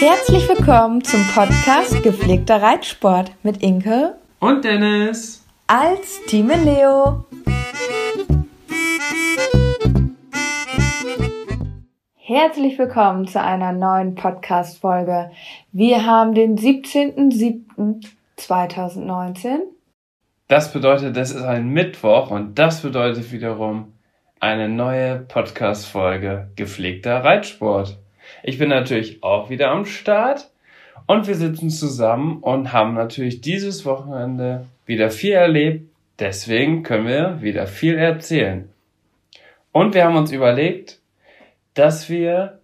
Herzlich willkommen zum Podcast Gepflegter Reitsport mit Inke und Dennis als Team Leo. Herzlich willkommen zu einer neuen Podcast-Folge. Wir haben den 17.07.2019. Das bedeutet, das ist ein Mittwoch und das bedeutet wiederum eine neue Podcast-Folge Gepflegter Reitsport. Ich bin natürlich auch wieder am Start und wir sitzen zusammen und haben natürlich dieses Wochenende wieder viel erlebt. Deswegen können wir wieder viel erzählen. Und wir haben uns überlegt, dass wir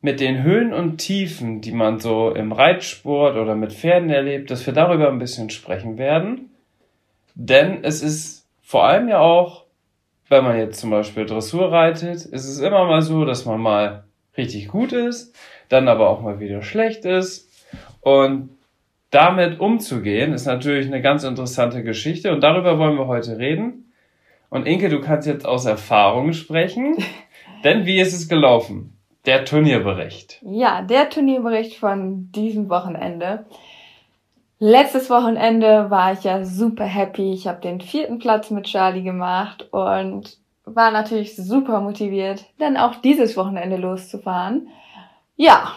mit den Höhen und Tiefen, die man so im Reitsport oder mit Pferden erlebt, dass wir darüber ein bisschen sprechen werden. Denn es ist vor allem ja auch, wenn man jetzt zum Beispiel Dressur reitet, ist es immer mal so, dass man mal richtig gut ist, dann aber auch mal wieder schlecht ist. Und damit umzugehen, ist natürlich eine ganz interessante Geschichte und darüber wollen wir heute reden. Und Inke, du kannst jetzt aus Erfahrung sprechen, denn wie ist es gelaufen? Der Turnierbericht. Ja, der Turnierbericht von diesem Wochenende. Letztes Wochenende war ich ja super happy. Ich habe den vierten Platz mit Charlie gemacht und war natürlich super motiviert, dann auch dieses Wochenende loszufahren. Ja,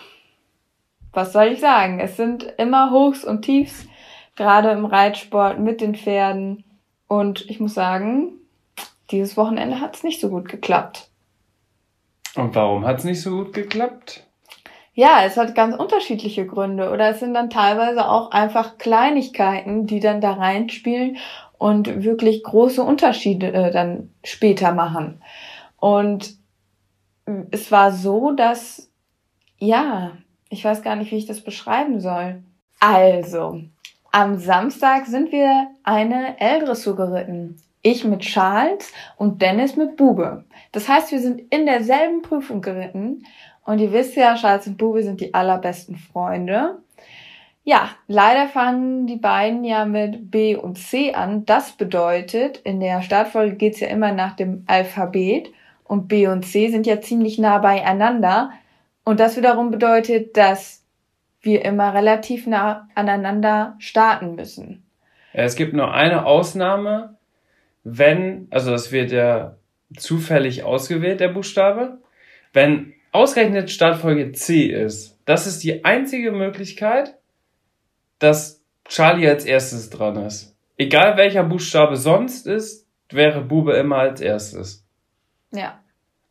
was soll ich sagen? Es sind immer Hochs und Tiefs, gerade im Reitsport mit den Pferden. Und ich muss sagen, dieses Wochenende hat es nicht so gut geklappt. Und warum hat es nicht so gut geklappt? Ja, es hat ganz unterschiedliche Gründe oder es sind dann teilweise auch einfach Kleinigkeiten, die dann da reinspielen und wirklich große Unterschiede äh, dann später machen. Und es war so, dass, ja, ich weiß gar nicht, wie ich das beschreiben soll. Also, am Samstag sind wir eine L-Dressur geritten. Ich mit Charles und Dennis mit Bube. Das heißt, wir sind in derselben Prüfung geritten. Und ihr wisst ja, Charles und Bube sind die allerbesten Freunde. Ja, leider fangen die beiden ja mit B und C an. Das bedeutet, in der Startfolge geht's ja immer nach dem Alphabet und B und C sind ja ziemlich nah beieinander. Und das wiederum bedeutet, dass wir immer relativ nah aneinander starten müssen. Es gibt nur eine Ausnahme, wenn, also das wird ja zufällig ausgewählt, der Buchstabe. Wenn ausgerechnet Startfolge C ist, das ist die einzige Möglichkeit, dass Charlie als erstes dran ist. Egal welcher Buchstabe sonst ist, wäre Bube immer als erstes. Ja.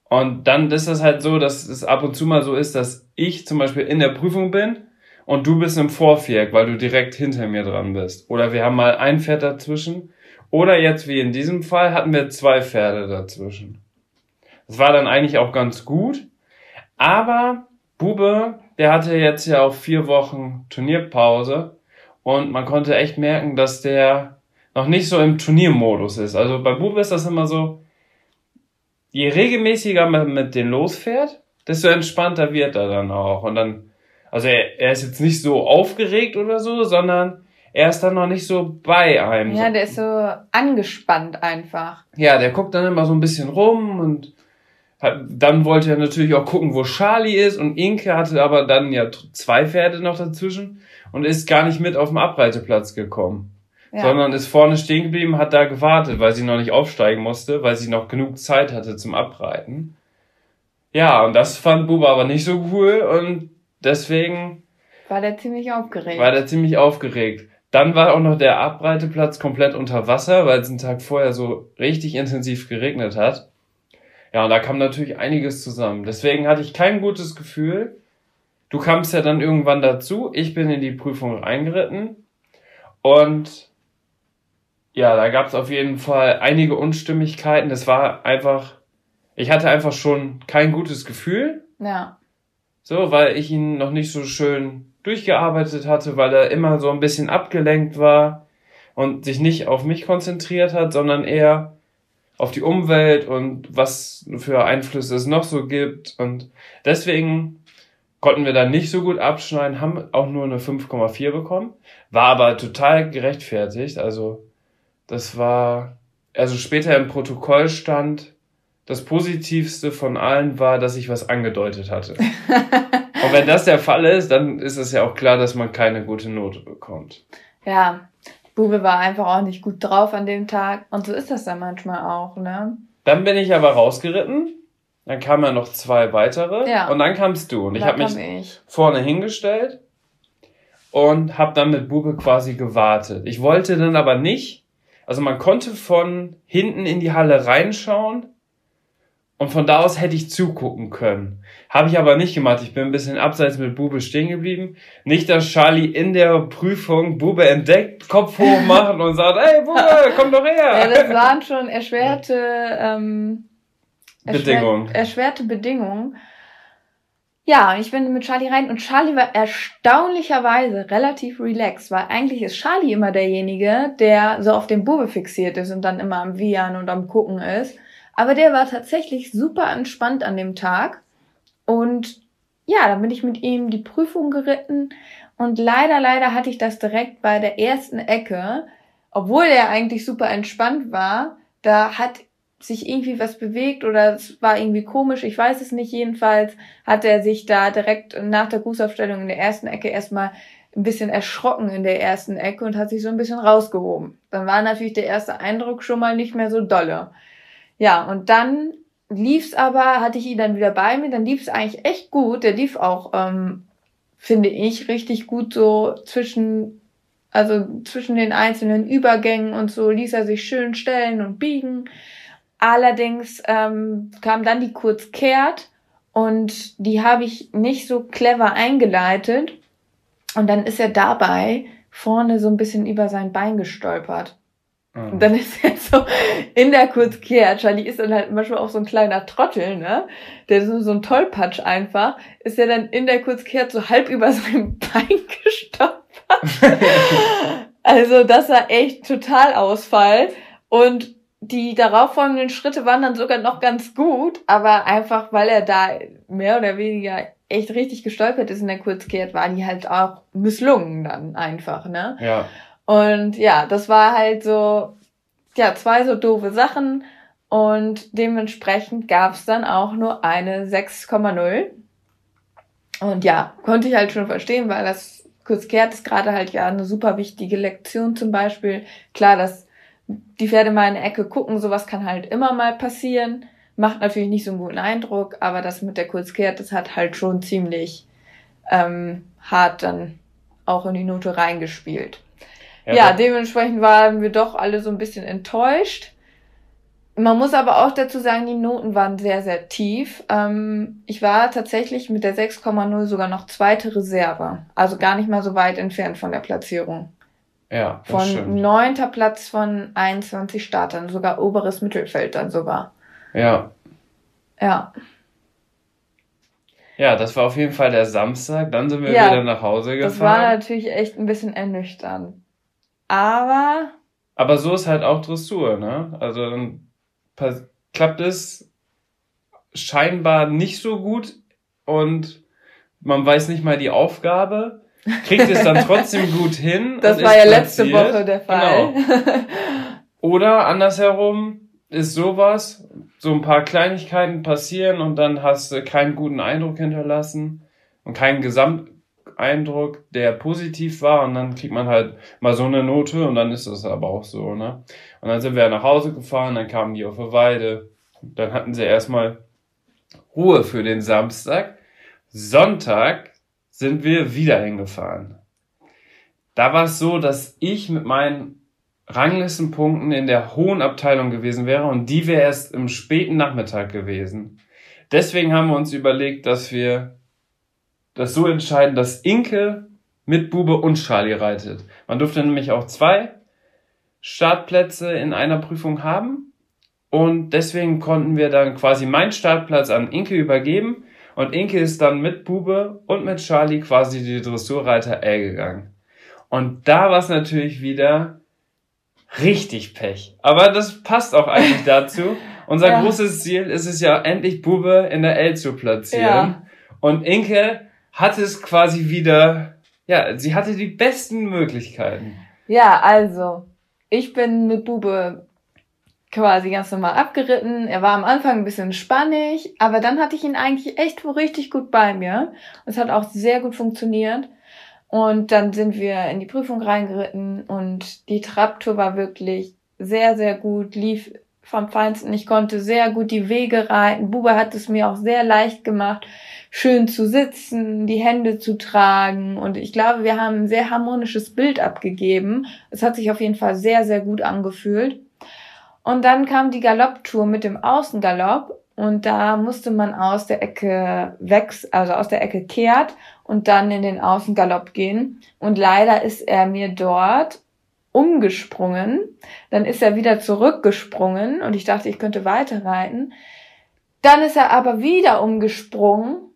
Und dann ist es halt so, dass es ab und zu mal so ist, dass ich zum Beispiel in der Prüfung bin und du bist im Vorviereck, weil du direkt hinter mir dran bist. Oder wir haben mal ein Pferd dazwischen. Oder jetzt wie in diesem Fall hatten wir zwei Pferde dazwischen. Das war dann eigentlich auch ganz gut. Aber Bube, der hatte jetzt ja auch vier Wochen Turnierpause und man konnte echt merken, dass der noch nicht so im Turniermodus ist. Also bei Bube ist das immer so, je regelmäßiger man mit den losfährt, desto entspannter wird er dann auch. Und dann, also er, er ist jetzt nicht so aufgeregt oder so, sondern er ist dann noch nicht so bei einem. Ja, der ist so angespannt einfach. Ja, der guckt dann immer so ein bisschen rum und hat, dann wollte er natürlich auch gucken, wo Charlie ist und Inke hatte aber dann ja zwei Pferde noch dazwischen und ist gar nicht mit auf den Abreiteplatz gekommen. Ja. Sondern ist vorne stehen geblieben, hat da gewartet, weil sie noch nicht aufsteigen musste, weil sie noch genug Zeit hatte zum Abreiten. Ja, und das fand Buba aber nicht so cool und deswegen war der ziemlich aufgeregt. War der ziemlich aufgeregt. Dann war auch noch der Abreiteplatz komplett unter Wasser, weil es einen Tag vorher so richtig intensiv geregnet hat. Ja, und da kam natürlich einiges zusammen. Deswegen hatte ich kein gutes Gefühl. Du kamst ja dann irgendwann dazu. Ich bin in die Prüfung reingeritten. Und ja, da gab es auf jeden Fall einige Unstimmigkeiten. Es war einfach, ich hatte einfach schon kein gutes Gefühl. Ja. So, weil ich ihn noch nicht so schön durchgearbeitet hatte, weil er immer so ein bisschen abgelenkt war und sich nicht auf mich konzentriert hat, sondern eher auf die Umwelt und was für Einflüsse es noch so gibt. Und deswegen konnten wir dann nicht so gut abschneiden, haben auch nur eine 5,4 bekommen, war aber total gerechtfertigt. Also das war, also später im Protokoll stand, das Positivste von allen war, dass ich was angedeutet hatte. Und wenn das der Fall ist, dann ist es ja auch klar, dass man keine gute Note bekommt. Ja, Bube war einfach auch nicht gut drauf an dem Tag. Und so ist das dann manchmal auch, ne? Dann bin ich aber rausgeritten. Dann kamen ja noch zwei weitere. Ja. Und dann kamst du. Und ich habe mich ich. vorne hingestellt und habe dann mit Bube quasi gewartet. Ich wollte dann aber nicht. Also man konnte von hinten in die Halle reinschauen und von da aus hätte ich zugucken können. Habe ich aber nicht gemacht. Ich bin ein bisschen abseits mit Bube stehen geblieben. Nicht, dass Charlie in der Prüfung Bube entdeckt, Kopf hoch macht und sagt, hey Bube, komm doch her. Ja, das waren schon erschwerte ähm, Bedingungen. Erschwerte Bedingungen. Ja, ich bin mit Charlie rein und Charlie war erstaunlicherweise relativ relaxed, weil eigentlich ist Charlie immer derjenige, der so auf den Bube fixiert ist und dann immer am Wiehern und am Gucken ist. Aber der war tatsächlich super entspannt an dem Tag. Und ja, dann bin ich mit ihm die Prüfung geritten. Und leider, leider hatte ich das direkt bei der ersten Ecke. Obwohl er eigentlich super entspannt war, da hat sich irgendwie was bewegt oder es war irgendwie komisch, ich weiß es nicht. Jedenfalls hat er sich da direkt nach der Grußaufstellung in der ersten Ecke erstmal ein bisschen erschrocken in der ersten Ecke und hat sich so ein bisschen rausgehoben. Dann war natürlich der erste Eindruck schon mal nicht mehr so dolle. Ja, und dann lief's aber, hatte ich ihn dann wieder bei mir, dann lief's eigentlich echt gut. Der lief auch, ähm, finde ich, richtig gut so zwischen, also zwischen den einzelnen Übergängen und so ließ er sich schön stellen und biegen. Allerdings ähm, kam dann die Kurzkehrt und die habe ich nicht so clever eingeleitet. Und dann ist er dabei vorne so ein bisschen über sein Bein gestolpert. Und dann ist er so in der Kurzkehrt. Charlie ist dann halt manchmal auch so ein kleiner Trottel, ne? Der ist so ein Tollpatsch einfach. Ist er dann in der Kurzkehrt so halb über sein Bein gestolpert. also das war echt total Ausfall. Und die darauffolgenden Schritte waren dann sogar noch ganz gut, aber einfach, weil er da mehr oder weniger echt richtig gestolpert ist in der Kurzkehrt, waren die halt auch misslungen dann einfach, ne? Ja. Und ja, das war halt so, ja, zwei so doofe Sachen. Und dementsprechend gab es dann auch nur eine 6,0. Und ja, konnte ich halt schon verstehen, weil das Kurzkehrt ist gerade halt ja eine super wichtige Lektion zum Beispiel. Klar, dass die Pferde mal in eine Ecke gucken, sowas kann halt immer mal passieren. Macht natürlich nicht so einen guten Eindruck, aber das mit der Kurzkehrt, das hat halt schon ziemlich ähm, hart dann auch in die Note reingespielt. Ja, ja dementsprechend waren wir doch alle so ein bisschen enttäuscht. Man muss aber auch dazu sagen, die Noten waren sehr, sehr tief. Ähm, ich war tatsächlich mit der 6,0 sogar noch zweite Reserve. Also gar nicht mal so weit entfernt von der Platzierung. Ja, das Von neunter Platz von 21 Startern, sogar oberes Mittelfeld dann sogar. Ja. Ja. Ja, das war auf jeden Fall der Samstag. Dann sind wir ja, wieder nach Hause gefahren. Das war natürlich echt ein bisschen ernüchternd. Aber. Aber so ist halt auch Dressur, ne? Also dann klappt es scheinbar nicht so gut und man weiß nicht mal die Aufgabe, kriegt es dann trotzdem gut hin. Das war ja letzte Woche der Fall. Genau. Oder andersherum ist sowas, so ein paar Kleinigkeiten passieren und dann hast du keinen guten Eindruck hinterlassen und keinen Gesamt Eindruck, der positiv war und dann kriegt man halt mal so eine Note und dann ist das aber auch so, ne? Und dann sind wir nach Hause gefahren, dann kamen die auf der Weide, dann hatten sie erstmal Ruhe für den Samstag. Sonntag sind wir wieder hingefahren. Da war es so, dass ich mit meinen Ranglistenpunkten in der hohen Abteilung gewesen wäre und die wäre erst im späten Nachmittag gewesen. Deswegen haben wir uns überlegt, dass wir das so entscheiden, dass Inke mit Bube und Charlie reitet. Man durfte nämlich auch zwei Startplätze in einer Prüfung haben. Und deswegen konnten wir dann quasi meinen Startplatz an Inke übergeben. Und Inke ist dann mit Bube und mit Charlie quasi die Dressurreiter L gegangen. Und da war es natürlich wieder richtig Pech. Aber das passt auch eigentlich dazu. Unser ja. großes Ziel ist es ja endlich Bube in der L zu platzieren. Ja. Und Inke hatte es quasi wieder, ja, sie hatte die besten Möglichkeiten. Ja, also, ich bin mit Bube quasi ganz normal abgeritten. Er war am Anfang ein bisschen spannig, aber dann hatte ich ihn eigentlich echt richtig gut bei mir. Es hat auch sehr gut funktioniert. Und dann sind wir in die Prüfung reingeritten und die Trabtour war wirklich sehr, sehr gut, lief vom Feinsten. Ich konnte sehr gut die Wege reiten. Buba hat es mir auch sehr leicht gemacht, schön zu sitzen, die Hände zu tragen. Und ich glaube, wir haben ein sehr harmonisches Bild abgegeben. Es hat sich auf jeden Fall sehr, sehr gut angefühlt. Und dann kam die Galopptour mit dem Außengalopp und da musste man aus der Ecke wächst, also aus der Ecke kehrt und dann in den Außengalopp gehen. Und leider ist er mir dort umgesprungen. Dann ist er wieder zurückgesprungen und ich dachte, ich könnte weiterreiten. Dann ist er aber wieder umgesprungen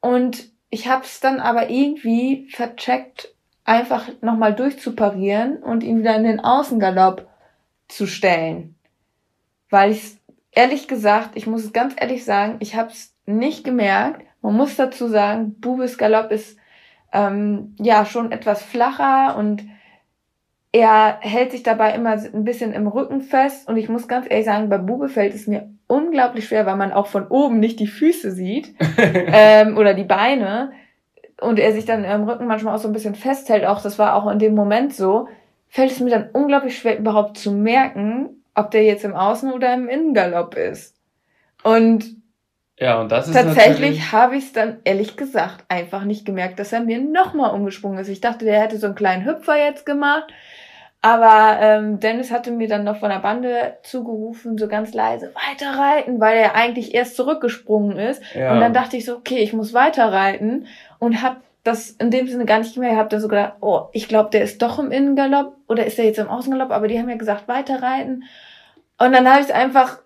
und ich habe es dann aber irgendwie vercheckt, einfach nochmal durchzuparieren und ihn wieder in den Außengalopp zu stellen. Weil ich ehrlich gesagt, ich muss es ganz ehrlich sagen, ich habe es nicht gemerkt. Man muss dazu sagen, Bubes Galopp ist ähm, ja schon etwas flacher und er hält sich dabei immer ein bisschen im Rücken fest und ich muss ganz ehrlich sagen, bei Bube fällt es mir unglaublich schwer, weil man auch von oben nicht die Füße sieht ähm, oder die Beine und er sich dann im Rücken manchmal auch so ein bisschen festhält. Auch das war auch in dem Moment so fällt es mir dann unglaublich schwer, überhaupt zu merken, ob der jetzt im Außen- oder im Innengalopp ist. Und ja, und das ist tatsächlich habe ich es dann ehrlich gesagt einfach nicht gemerkt, dass er mir nochmal umgesprungen ist. Ich dachte, der hätte so einen kleinen Hüpfer jetzt gemacht. Aber ähm, Dennis hatte mir dann noch von der Bande zugerufen, so ganz leise, weiter reiten, weil er eigentlich erst zurückgesprungen ist. Ja. Und dann dachte ich so, okay, ich muss weiter reiten und hab das in dem Sinne gar nicht mehr. Ich habe da so gedacht, oh, ich glaube, der ist doch im Innengalopp oder ist der jetzt im Außengalopp, aber die haben ja gesagt, weiterreiten. Und dann habe ich es einfach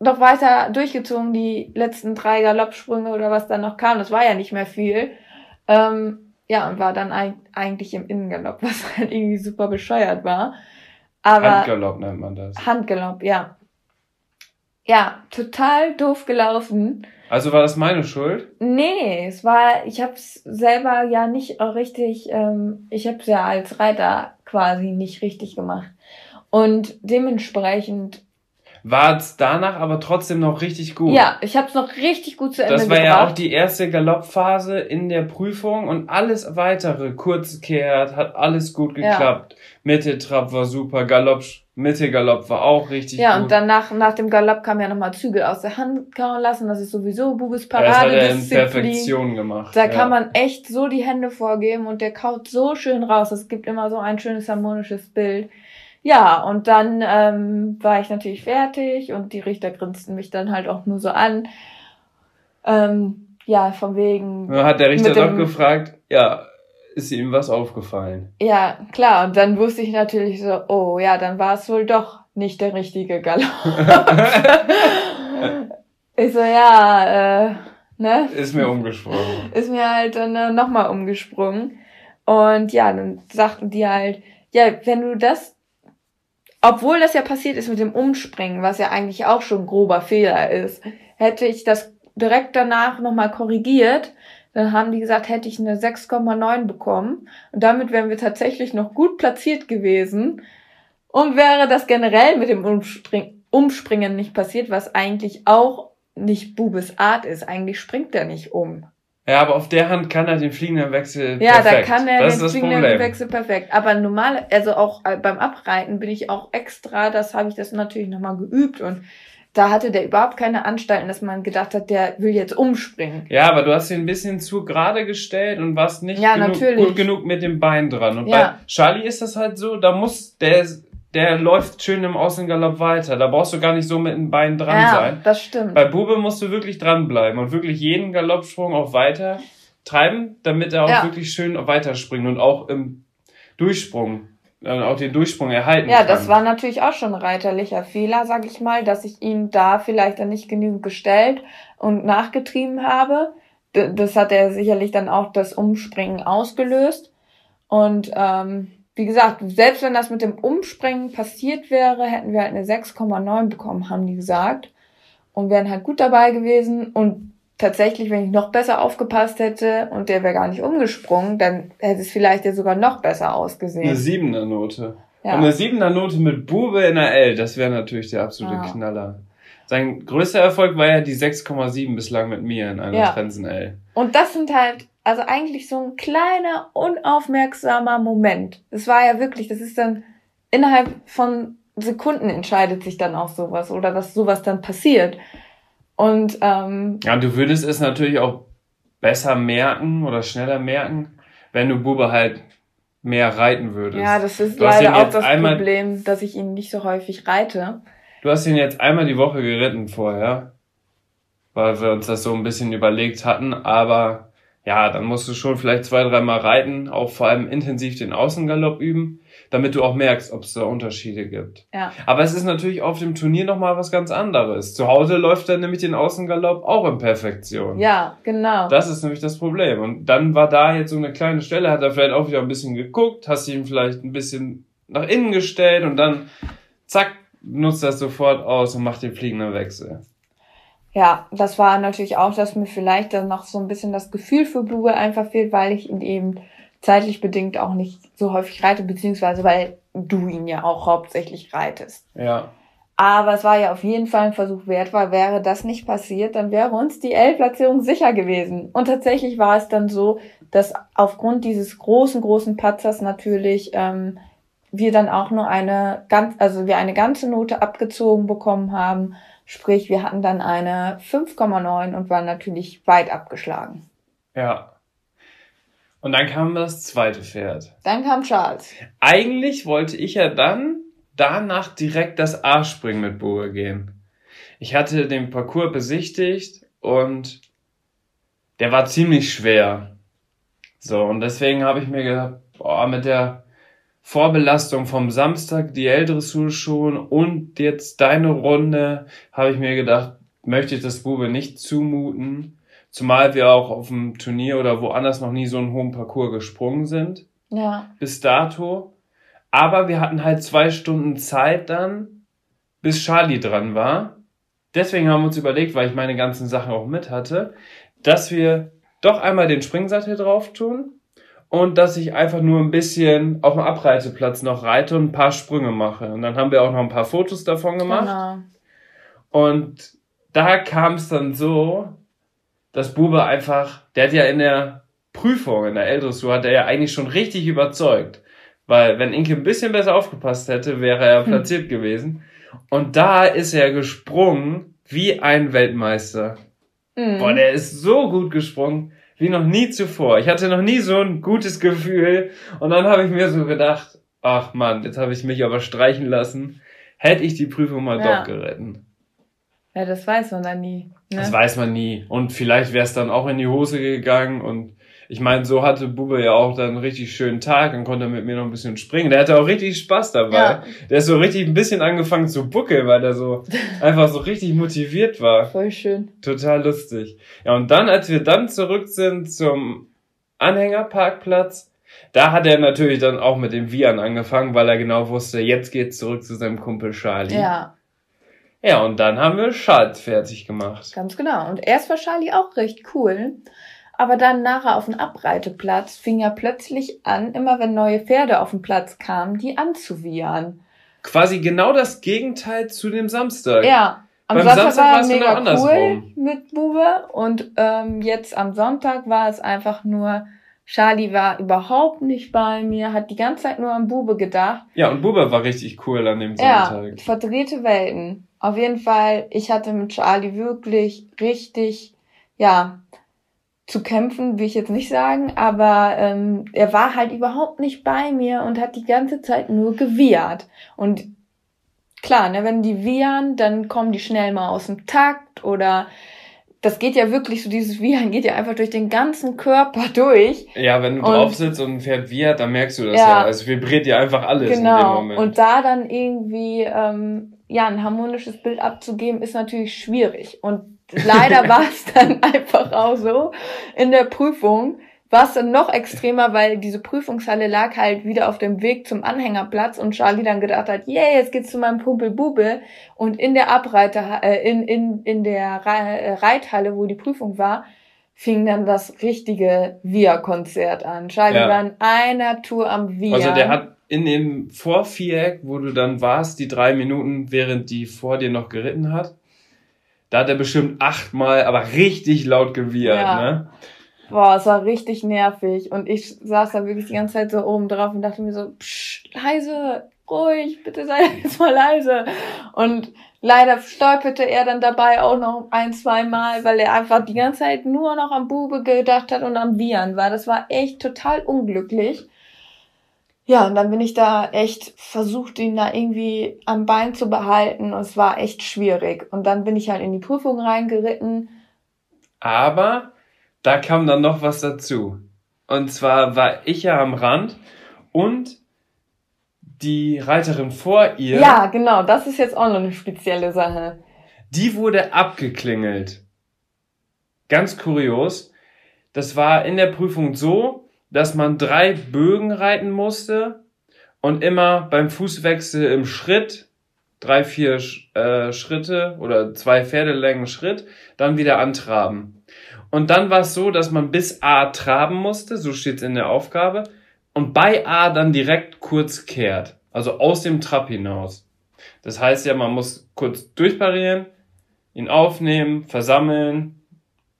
noch weiter durchgezogen, die letzten drei Galoppsprünge oder was dann noch kam. Das war ja nicht mehr viel. Ähm, ja, und war dann eigentlich im Innengalopp, was halt irgendwie super bescheuert war. Aber Handgalopp nennt man das. Handgalopp, ja. Ja, total doof gelaufen. Also war das meine Schuld? Nee, es war, ich hab's selber ja nicht richtig, ähm, ich hab's ja als Reiter quasi nicht richtig gemacht. Und dementsprechend war es danach aber trotzdem noch richtig gut. Ja, ich habe es noch richtig gut zu Ende gebracht. Das war gebracht. ja auch die erste Galoppphase in der Prüfung und alles weitere, kurz kehrt, hat alles gut geklappt. Ja. Mitte Trab war super, Galopp, Mitte Galopp war auch richtig ja, gut. Ja, und dann nach, nach dem Galopp kam ja nochmal Zügel aus der Hand kauen lassen, das ist sowieso Bubis Parade. Ja, das hat er in Perfektion gemacht. Da ja. kann man echt so die Hände vorgeben und der kaut so schön raus. Es gibt immer so ein schönes harmonisches Bild. Ja, und dann ähm, war ich natürlich fertig und die Richter grinsten mich dann halt auch nur so an. Ähm, ja, von wegen. Hat der Richter doch gefragt, ja, ist ihm was aufgefallen? Ja, klar. Und dann wusste ich natürlich so, oh ja, dann war es wohl doch nicht der richtige Galopp. ich so, ja, äh, ne? Ist mir umgesprungen. Ist mir halt dann äh, nochmal umgesprungen. Und ja, dann sagten die halt, ja, wenn du das obwohl das ja passiert ist mit dem Umspringen, was ja eigentlich auch schon grober Fehler ist, hätte ich das direkt danach nochmal korrigiert, dann haben die gesagt, hätte ich eine 6,9 bekommen. Und damit wären wir tatsächlich noch gut platziert gewesen. Und wäre das generell mit dem Umspring Umspringen nicht passiert, was eigentlich auch nicht Bubes Art ist. Eigentlich springt er nicht um. Ja, aber auf der Hand kann er den fliegenden Wechsel ja, perfekt. Ja, da kann er das den fliegenden Problem. Wechsel perfekt. Aber normal, also auch äh, beim Abreiten bin ich auch extra, das habe ich das natürlich nochmal geübt und da hatte der überhaupt keine Anstalten, dass man gedacht hat, der will jetzt umspringen. Ja, aber du hast ihn ein bisschen zu gerade gestellt und warst nicht ja, genug, gut genug mit dem Bein dran. Und ja. bei Charlie ist das halt so, da muss der der läuft schön im Außengalopp weiter. Da brauchst du gar nicht so mit den Beinen dran ja, sein. das stimmt. Bei Bube musst du wirklich dranbleiben und wirklich jeden Galoppsprung auch weiter treiben, damit er auch ja. wirklich schön weiterspringt und auch im Durchsprung dann auch den Durchsprung erhalten ja, kann. Ja, das war natürlich auch schon ein reiterlicher Fehler, sag ich mal, dass ich ihn da vielleicht dann nicht genügend gestellt und nachgetrieben habe. Das hat er sicherlich dann auch das Umspringen ausgelöst. Und ähm, wie gesagt, selbst wenn das mit dem Umspringen passiert wäre, hätten wir halt eine 6,9 bekommen, haben die gesagt. Und wären halt gut dabei gewesen. Und tatsächlich, wenn ich noch besser aufgepasst hätte und der wäre gar nicht umgesprungen, dann hätte es vielleicht ja sogar noch besser ausgesehen. Eine siebener Note. Ja. Und eine siebener Note mit Bube in der L, das wäre natürlich der absolute ja. Knaller. Sein größter Erfolg war ja die 6,7 bislang mit mir in einer ja. Trensen L. Und das sind halt, also eigentlich so ein kleiner, unaufmerksamer Moment. Es war ja wirklich, das ist dann innerhalb von Sekunden entscheidet sich dann auch sowas oder dass sowas dann passiert. Und ähm, ja, du würdest es natürlich auch besser merken oder schneller merken, wenn du Bube halt mehr reiten würdest. Ja, das ist du leider auch das einmal, Problem, dass ich ihn nicht so häufig reite. Du hast ihn jetzt einmal die Woche geritten vorher, weil wir uns das so ein bisschen überlegt hatten, aber ja, dann musst du schon vielleicht zwei, dreimal reiten, auch vor allem intensiv den Außengalopp üben damit du auch merkst, ob es da Unterschiede gibt. Ja. Aber es ist natürlich auf dem Turnier nochmal was ganz anderes. Zu Hause läuft er nämlich den Außengalopp auch in Perfektion. Ja, genau. Das ist nämlich das Problem. Und dann war da jetzt so eine kleine Stelle, hat er vielleicht auch wieder ein bisschen geguckt, hast ihn vielleicht ein bisschen nach innen gestellt und dann zack, nutzt das sofort aus und macht den fliegenden Wechsel. Ja, das war natürlich auch, dass mir vielleicht dann noch so ein bisschen das Gefühl für Blue einfach fehlt, weil ich ihn eben zeitlich bedingt auch nicht so häufig reite, beziehungsweise weil du ihn ja auch hauptsächlich reitest. Ja. Aber es war ja auf jeden Fall ein Versuch wert, weil wäre das nicht passiert, dann wäre uns die L-Platzierung sicher gewesen. Und tatsächlich war es dann so, dass aufgrund dieses großen, großen Patzers natürlich ähm, wir dann auch nur eine ganz, also wir eine ganze Note abgezogen bekommen haben. Sprich, wir hatten dann eine 5,9 und waren natürlich weit abgeschlagen. Ja, und dann kam das zweite Pferd. Dann kam Charles. Eigentlich wollte ich ja dann danach direkt das A-Springen mit Boe gehen. Ich hatte den Parcours besichtigt und der war ziemlich schwer. So, und deswegen habe ich mir gedacht, boah, mit der Vorbelastung vom Samstag, die L-Dressur schon und jetzt deine Runde, habe ich mir gedacht, möchte ich das Bube nicht zumuten. Zumal wir auch auf dem Turnier oder woanders noch nie so einen hohen Parcours gesprungen sind. Ja. Bis dato. Aber wir hatten halt zwei Stunden Zeit dann, bis Charlie dran war. Deswegen haben wir uns überlegt, weil ich meine ganzen Sachen auch mit hatte, dass wir doch einmal den Springsattel drauf tun und dass ich einfach nur ein bisschen auf dem Abreiteplatz noch reite und ein paar Sprünge mache. Und dann haben wir auch noch ein paar Fotos davon gemacht. Genau. Und da kam es dann so, dass Bube einfach, der hat ja in der Prüfung, in der L-Dressur, hat er ja eigentlich schon richtig überzeugt. Weil wenn Inke ein bisschen besser aufgepasst hätte, wäre er hm. platziert gewesen. Und da ist er gesprungen wie ein Weltmeister. Mhm. Boah, der ist so gut gesprungen wie noch nie zuvor. Ich hatte noch nie so ein gutes Gefühl. Und dann habe ich mir so gedacht, ach man, jetzt habe ich mich aber streichen lassen. Hätte ich die Prüfung mal ja. doch gerettet. Ja, das weiß man dann nie. Ne? Das weiß man nie. Und vielleicht wäre es dann auch in die Hose gegangen und ich meine, so hatte Bube ja auch dann einen richtig schönen Tag und konnte mit mir noch ein bisschen springen. Der hatte auch richtig Spaß dabei. Ja. Der ist so richtig ein bisschen angefangen zu buckeln, weil der so einfach so richtig motiviert war. Voll schön. Total lustig. Ja, und dann, als wir dann zurück sind zum Anhängerparkplatz, da hat er natürlich dann auch mit dem Vian angefangen, weil er genau wusste, jetzt geht's zurück zu seinem Kumpel Charlie. Ja. Ja, und dann haben wir Charles fertig gemacht. Ganz genau. Und erst war Charlie auch recht cool. Aber dann nachher auf dem Abreiteplatz fing er plötzlich an, immer wenn neue Pferde auf den Platz kamen, die anzuwiehern. Quasi genau das Gegenteil zu dem Samstag. Ja. Am Beim Samstag, Samstag war er mega genau cool mit Bube und ähm, jetzt am Sonntag war es einfach nur Charlie war überhaupt nicht bei mir, hat die ganze Zeit nur an Bube gedacht. Ja, und Bube war richtig cool an dem Sonntag. Ja, verdrehte Welten. Auf jeden Fall, ich hatte mit Charlie wirklich richtig, ja, zu kämpfen, will ich jetzt nicht sagen, aber ähm, er war halt überhaupt nicht bei mir und hat die ganze Zeit nur gewiehert. Und klar, ne, wenn die wiehern, dann kommen die schnell mal aus dem Takt oder das geht ja wirklich so, dieses Wiehern geht ja einfach durch den ganzen Körper durch. Ja, wenn du und, drauf sitzt und ein Pferd wiehert, dann merkst du das ja. ja. Also vibriert dir einfach alles genau. in dem genau. Moment. Und da dann irgendwie ähm, ja ein harmonisches Bild abzugeben, ist natürlich schwierig. Und leider war es dann einfach auch so in der Prüfung, war es dann noch extremer, weil diese Prüfungshalle lag halt wieder auf dem Weg zum Anhängerplatz und Charlie dann gedacht hat, yeah, jetzt geht's zu meinem Kumpel Bube und in der Abreiter, äh, in, in, in der äh, Reithalle, wo die Prüfung war, fing dann das richtige Via-Konzert an. Charlie ja. war in einer Tour am Via. Also der hat in dem Vorviereck, wo du dann warst, die drei Minuten, während die vor dir noch geritten hat, da hat er bestimmt achtmal, aber richtig laut gewiehert, ja. ne? Boah, es war richtig nervig. Und ich saß da wirklich die ganze Zeit so oben drauf und dachte mir so, psch, leise, ruhig, bitte sei jetzt mal leise. Und leider stolperte er dann dabei auch noch ein, zwei Mal, weil er einfach die ganze Zeit nur noch am Bube gedacht hat und am Viren war. Das war echt total unglücklich. Ja, und dann bin ich da echt versucht, ihn da irgendwie am Bein zu behalten. Und es war echt schwierig. Und dann bin ich halt in die Prüfung reingeritten. Aber da kam dann noch was dazu. Und zwar war ich ja am Rand und die Reiterin vor ihr. Ja, genau, das ist jetzt auch noch eine spezielle Sache. Die wurde abgeklingelt. Ganz kurios. Das war in der Prüfung so, dass man drei Bögen reiten musste und immer beim Fußwechsel im Schritt drei, vier äh, Schritte oder zwei Pferdelängen Schritt, dann wieder antraben. Und dann war es so, dass man bis A traben musste, so steht es in der Aufgabe, und bei A dann direkt kurz kehrt, also aus dem Trab hinaus. Das heißt ja, man muss kurz durchparieren, ihn aufnehmen, versammeln,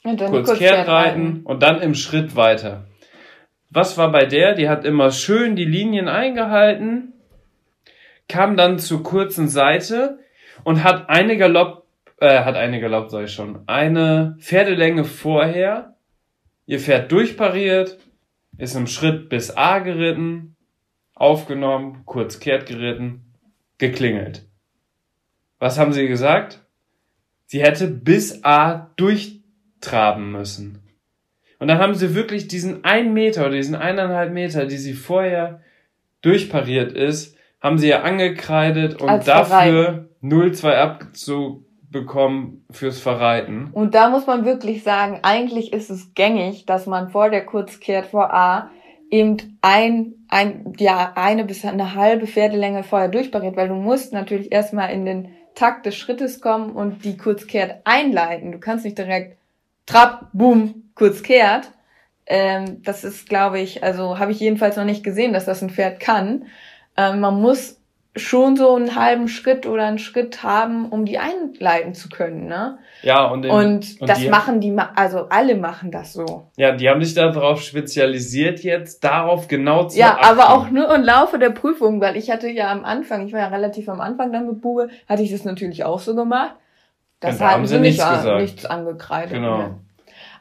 kurz, kurz kehrt reiten und dann im Schritt weiter. Was war bei der? Die hat immer schön die Linien eingehalten, kam dann zur kurzen Seite und hat eine Galopp äh, hat eine Galopp, sag ich schon, eine Pferdelänge vorher, ihr Pferd durchpariert, ist im Schritt bis A geritten, aufgenommen, kurz kehrt geritten, geklingelt. Was haben sie gesagt? Sie hätte bis A durchtraben müssen. Und dann haben sie wirklich diesen einen Meter oder diesen eineinhalb Meter, die sie vorher durchpariert ist, haben sie ja angekreidet und Als dafür 0,2 Abzug bekommen fürs Verreiten. Und da muss man wirklich sagen, eigentlich ist es gängig, dass man vor der Kurzkehrt vor A eben ein, ein, ja, eine bis eine halbe Pferdelänge vorher durchpariert, weil du musst natürlich erstmal in den Takt des Schrittes kommen und die Kurzkehrt einleiten. Du kannst nicht direkt Trab, Boom, Kurzkehrt. Ähm, das ist, glaube ich, also habe ich jedenfalls noch nicht gesehen, dass das ein Pferd kann. Ähm, man muss schon so einen halben Schritt oder einen Schritt haben, um die einleiten zu können, ne? Ja, und, in, und, und das die, machen die, also alle machen das so. Ja, die haben sich darauf spezialisiert jetzt, darauf genau zu Ja, achten. aber auch nur im Laufe der Prüfung, weil ich hatte ja am Anfang, ich war ja relativ am Anfang dann mit Bube, hatte ich das natürlich auch so gemacht. Das da haben sie nichts, nicht, gesagt. nichts angekreidet. Genau. Ne?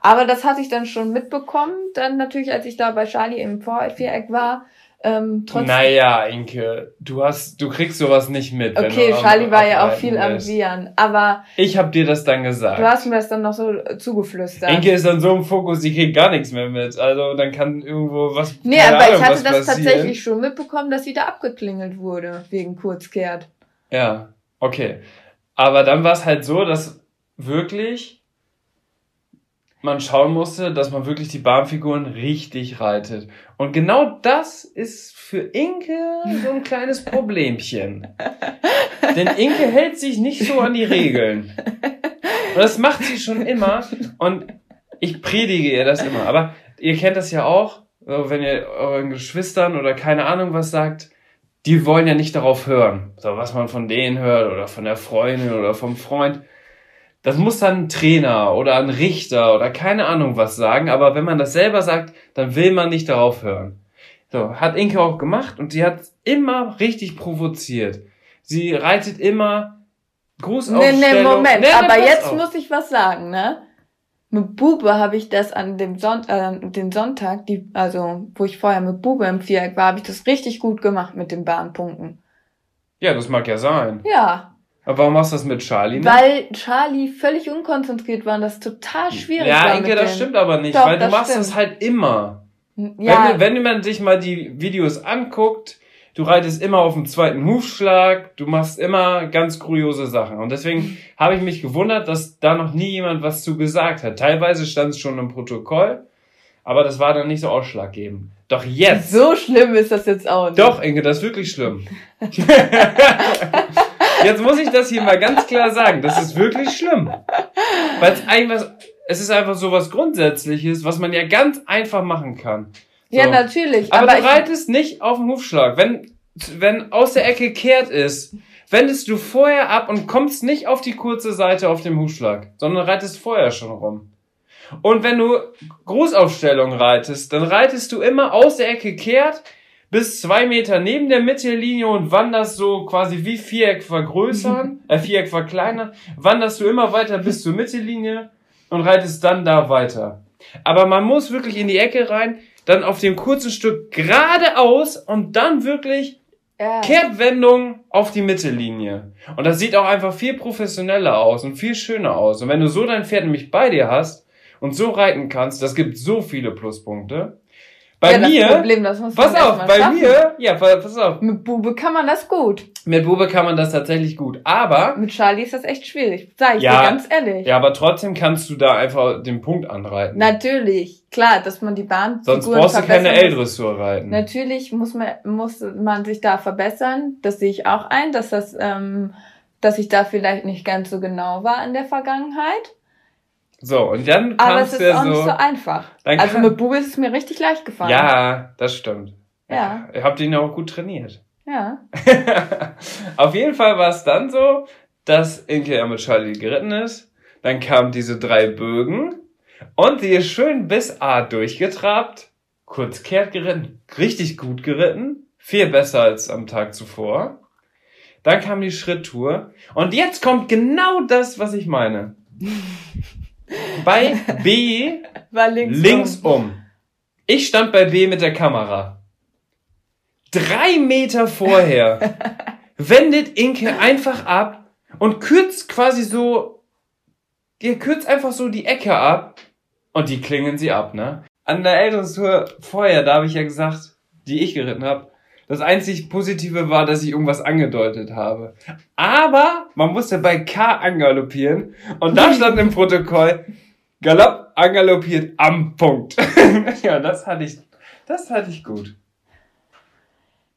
Aber das hatte ich dann schon mitbekommen, dann natürlich, als ich da bei Charlie im Viereck war, ähm, trotzdem. Naja, Inke, du hast, du kriegst sowas nicht mit. Okay, Charlie war ja auch viel am Viren, aber. Ich hab dir das dann gesagt. Du hast mir das dann noch so zugeflüstert. Inke ist dann so im Fokus, die kriegt gar nichts mehr mit. Also dann kann irgendwo was. Nee, aber Ahnung, ich hatte das passieren. tatsächlich schon mitbekommen, dass sie da abgeklingelt wurde, wegen Kurzkehrt. Ja, okay. Aber dann war es halt so, dass wirklich man schauen musste, dass man wirklich die Bahnfiguren richtig reitet. Und genau das ist für Inke so ein kleines Problemchen. Denn Inke hält sich nicht so an die Regeln. Und das macht sie schon immer. Und ich predige ihr das immer. Aber ihr kennt das ja auch, wenn ihr euren Geschwistern oder keine Ahnung was sagt, die wollen ja nicht darauf hören. So, was man von denen hört oder von der Freundin oder vom Freund. Das muss dann ein Trainer oder ein Richter oder keine Ahnung was sagen, aber wenn man das selber sagt, dann will man nicht darauf hören. So, hat Inke auch gemacht und sie hat immer richtig provoziert. Sie reitet immer Grußaufstellung. Nee, nee, Moment, nee, aber jetzt auf. muss ich was sagen, ne? Mit Bube habe ich das an dem Son äh, den Sonntag, die, also wo ich vorher mit Bube im Viereck war, habe ich das richtig gut gemacht mit den Bahnpunkten. Ja, das mag ja sein. Ja, Aber warum machst du das mit Charlie nicht? Weil Charlie völlig unkonzentriert war und das total schwierig ja, war. Ja, Inge, das stimmt aber nicht, Doch, weil du machst stimmt. das halt immer. Ja. Wenn, wenn man sich mal die Videos anguckt, du reitest immer auf dem zweiten Hufschlag, du machst immer ganz kuriose Sachen. Und deswegen habe ich mich gewundert, dass da noch nie jemand was zu gesagt hat. Teilweise stand es schon im Protokoll, aber das war dann nicht so ausschlaggebend. Doch jetzt. So schlimm ist das jetzt auch nicht. Doch, Inge, das ist wirklich schlimm. jetzt muss ich das hier mal ganz klar sagen. Das ist wirklich schlimm. Weil es einfach, es ist einfach so was Grundsätzliches, was man ja ganz einfach machen kann. So. Ja, natürlich. Aber, aber du reitest nicht auf den Hufschlag. Wenn, wenn aus der Ecke kehrt ist, wendest du vorher ab und kommst nicht auf die kurze Seite auf dem Hufschlag, sondern reitest vorher schon rum. Und wenn du Großaufstellung reitest, dann reitest du immer aus der Ecke kehrt bis zwei Meter neben der Mittellinie und wanderst so quasi wie Viereck vergrößern, äh, Viereck verkleinern, wanderst du immer weiter bis zur Mittellinie und reitest dann da weiter. Aber man muss wirklich in die Ecke rein, dann auf dem kurzen Stück geradeaus und dann wirklich ja. Kehrtwendung auf die Mittellinie. Und das sieht auch einfach viel professioneller aus und viel schöner aus. Und wenn du so dein Pferd nämlich bei dir hast und so reiten kannst, das gibt so viele Pluspunkte. Bei ja, mir, Problem, pass auf, bei schaffen. mir, ja, pass auf. Mit Bube kann man das gut. Mit Bube kann man das tatsächlich gut, aber. Mit Charlie ist das echt schwierig, sag ich ja, dir ganz ehrlich. Ja, aber trotzdem kannst du da einfach den Punkt anreiten. Natürlich, klar, dass man die Bahn. Sonst brauchst du keine L-Dressur reiten. Natürlich muss man, muss man sich da verbessern, das sehe ich auch ein, dass das, ähm, dass ich da vielleicht nicht ganz so genau war in der Vergangenheit. So, und dann Aber es ist ja auch so, nicht so einfach. Also mit Bube ist es mir richtig leicht gefallen. Ja, das stimmt. Ja. Ihr habt ihn auch gut trainiert. Ja. Auf jeden Fall war es dann so, dass Inke ja mit Charlie geritten ist. Dann kamen diese drei Bögen und sie ist schön bis A durchgetrabt, kurz kehrt geritten, richtig gut geritten, viel besser als am Tag zuvor. Dann kam die Schritttour und jetzt kommt genau das, was ich meine. Bei B war links, links um. um. Ich stand bei B mit der Kamera. Drei Meter vorher wendet Inke einfach ab und kürzt quasi so, ihr kürzt einfach so die Ecke ab und die klingen sie ab, ne? An der Elternstour vorher, da habe ich ja gesagt, die ich geritten habe, das einzig Positive war, dass ich irgendwas angedeutet habe. Aber man musste bei K angaloppieren und da stand im Protokoll Galopp angaloppiert am Punkt. ja, das hatte ich, das hatte ich gut.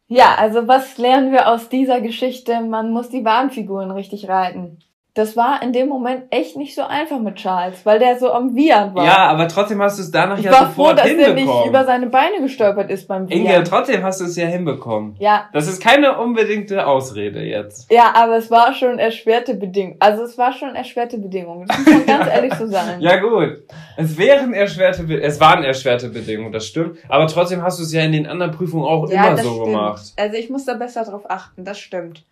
Ja, also was lernen wir aus dieser Geschichte? Man muss die Bahnfiguren richtig reiten das war in dem Moment echt nicht so einfach mit Charles, weil der so am Wiehern war. Ja, aber trotzdem hast du es danach ich ja war sofort froh, dass hinbekommen. der nicht über seine Beine gestolpert ist beim Wiehern. Inge, trotzdem hast du es ja hinbekommen. Ja. Das ist keine unbedingte Ausrede jetzt. Ja, aber es war schon erschwerte Bedingungen. Also es war schon erschwerte Bedingungen. Das muss man ganz ehrlich so sagen. Ja gut. Es wären erschwerte, Be es waren erschwerte Bedingungen, das stimmt. Aber trotzdem hast du es ja in den anderen Prüfungen auch ja, immer so stimmt. gemacht. Also ich muss da besser drauf achten, das stimmt.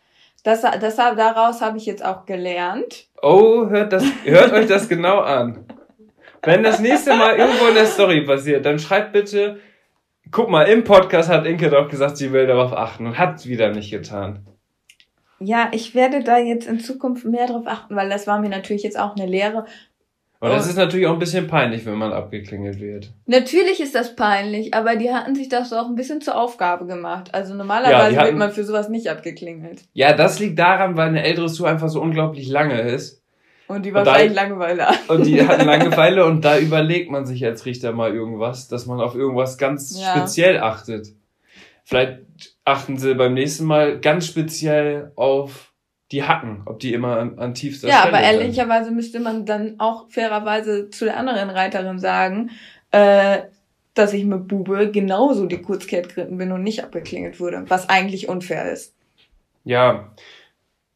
Das, deshalb, daraus habe ich jetzt auch gelernt. Oh, hört, das, hört euch das genau an. Wenn das nächste Mal irgendwo in der Story passiert, dann schreibt bitte, guck mal, im Podcast hat Inke doch gesagt, sie will darauf achten und hat wieder nicht getan. Ja, ich werde da jetzt in Zukunft mehr darauf achten, weil das war mir natürlich jetzt auch eine Lehre. Und das ist natürlich auch ein bisschen peinlich, wenn man abgeklingelt wird. Natürlich ist das peinlich, aber die hatten sich das auch ein bisschen zur Aufgabe gemacht. Also normalerweise ja, hatten, wird man für sowas nicht abgeklingelt. Ja, das liegt daran, weil eine ältere Dressur einfach so unglaublich lange ist. Und die wahrscheinlich Langeweile Und die hatten Langeweile und da überlegt man sich als Richter mal irgendwas, dass man auf irgendwas ganz ja. speziell achtet. Vielleicht achten sie beim nächsten Mal ganz speziell auf die Hacken, ob die immer an, an tiefster ja, Stelle Ja, aber ehrlicherweise müsste man dann auch fairerweise zu der anderen Reiterin sagen, äh, dass ich mit Bube genauso die Kurzkehrt geritten bin und nicht abgeklingelt wurde, was eigentlich unfair ist. Ja,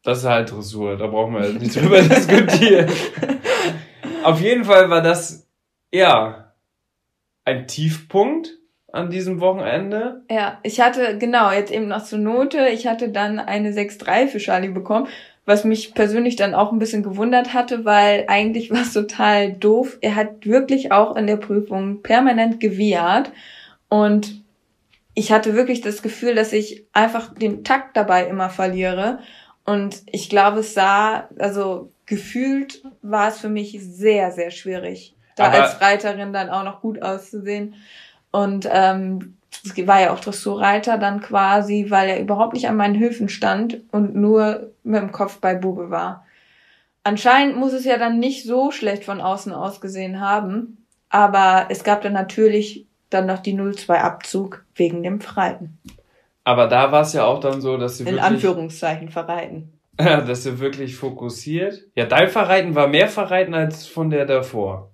das ist halt Dressur, da brauchen wir nicht drüber diskutieren. Auf jeden Fall war das, ja, ein Tiefpunkt an diesem Wochenende. Ja, ich hatte, genau, jetzt eben noch zur Note, ich hatte dann eine 6-3 für Charlie bekommen, was mich persönlich dann auch ein bisschen gewundert hatte, weil eigentlich war es total doof. Er hat wirklich auch in der Prüfung permanent gewiehert und ich hatte wirklich das Gefühl, dass ich einfach den Takt dabei immer verliere Und ich glaube, es sah, also gefühlt war es für mich sehr, sehr schwierig, da Aber als Reiterin dann auch noch gut auszusehen. Und ähm, es war ja auch Dressurreiter dann quasi, weil er überhaupt nicht an meinen Höfen stand und nur mit dem Kopf bei Bube war. Anscheinend muss es ja dann nicht so schlecht von außen ausgesehen haben, aber es gab dann natürlich dann noch die 0-2 Abzug wegen dem Verreiten. Aber da war es ja auch dann so, dass sie In wirklich... In Anführungszeichen Verreiten. Ja, dass sie wirklich fokussiert. Ja, dein Verreiten war mehr Verreiten als von der davor.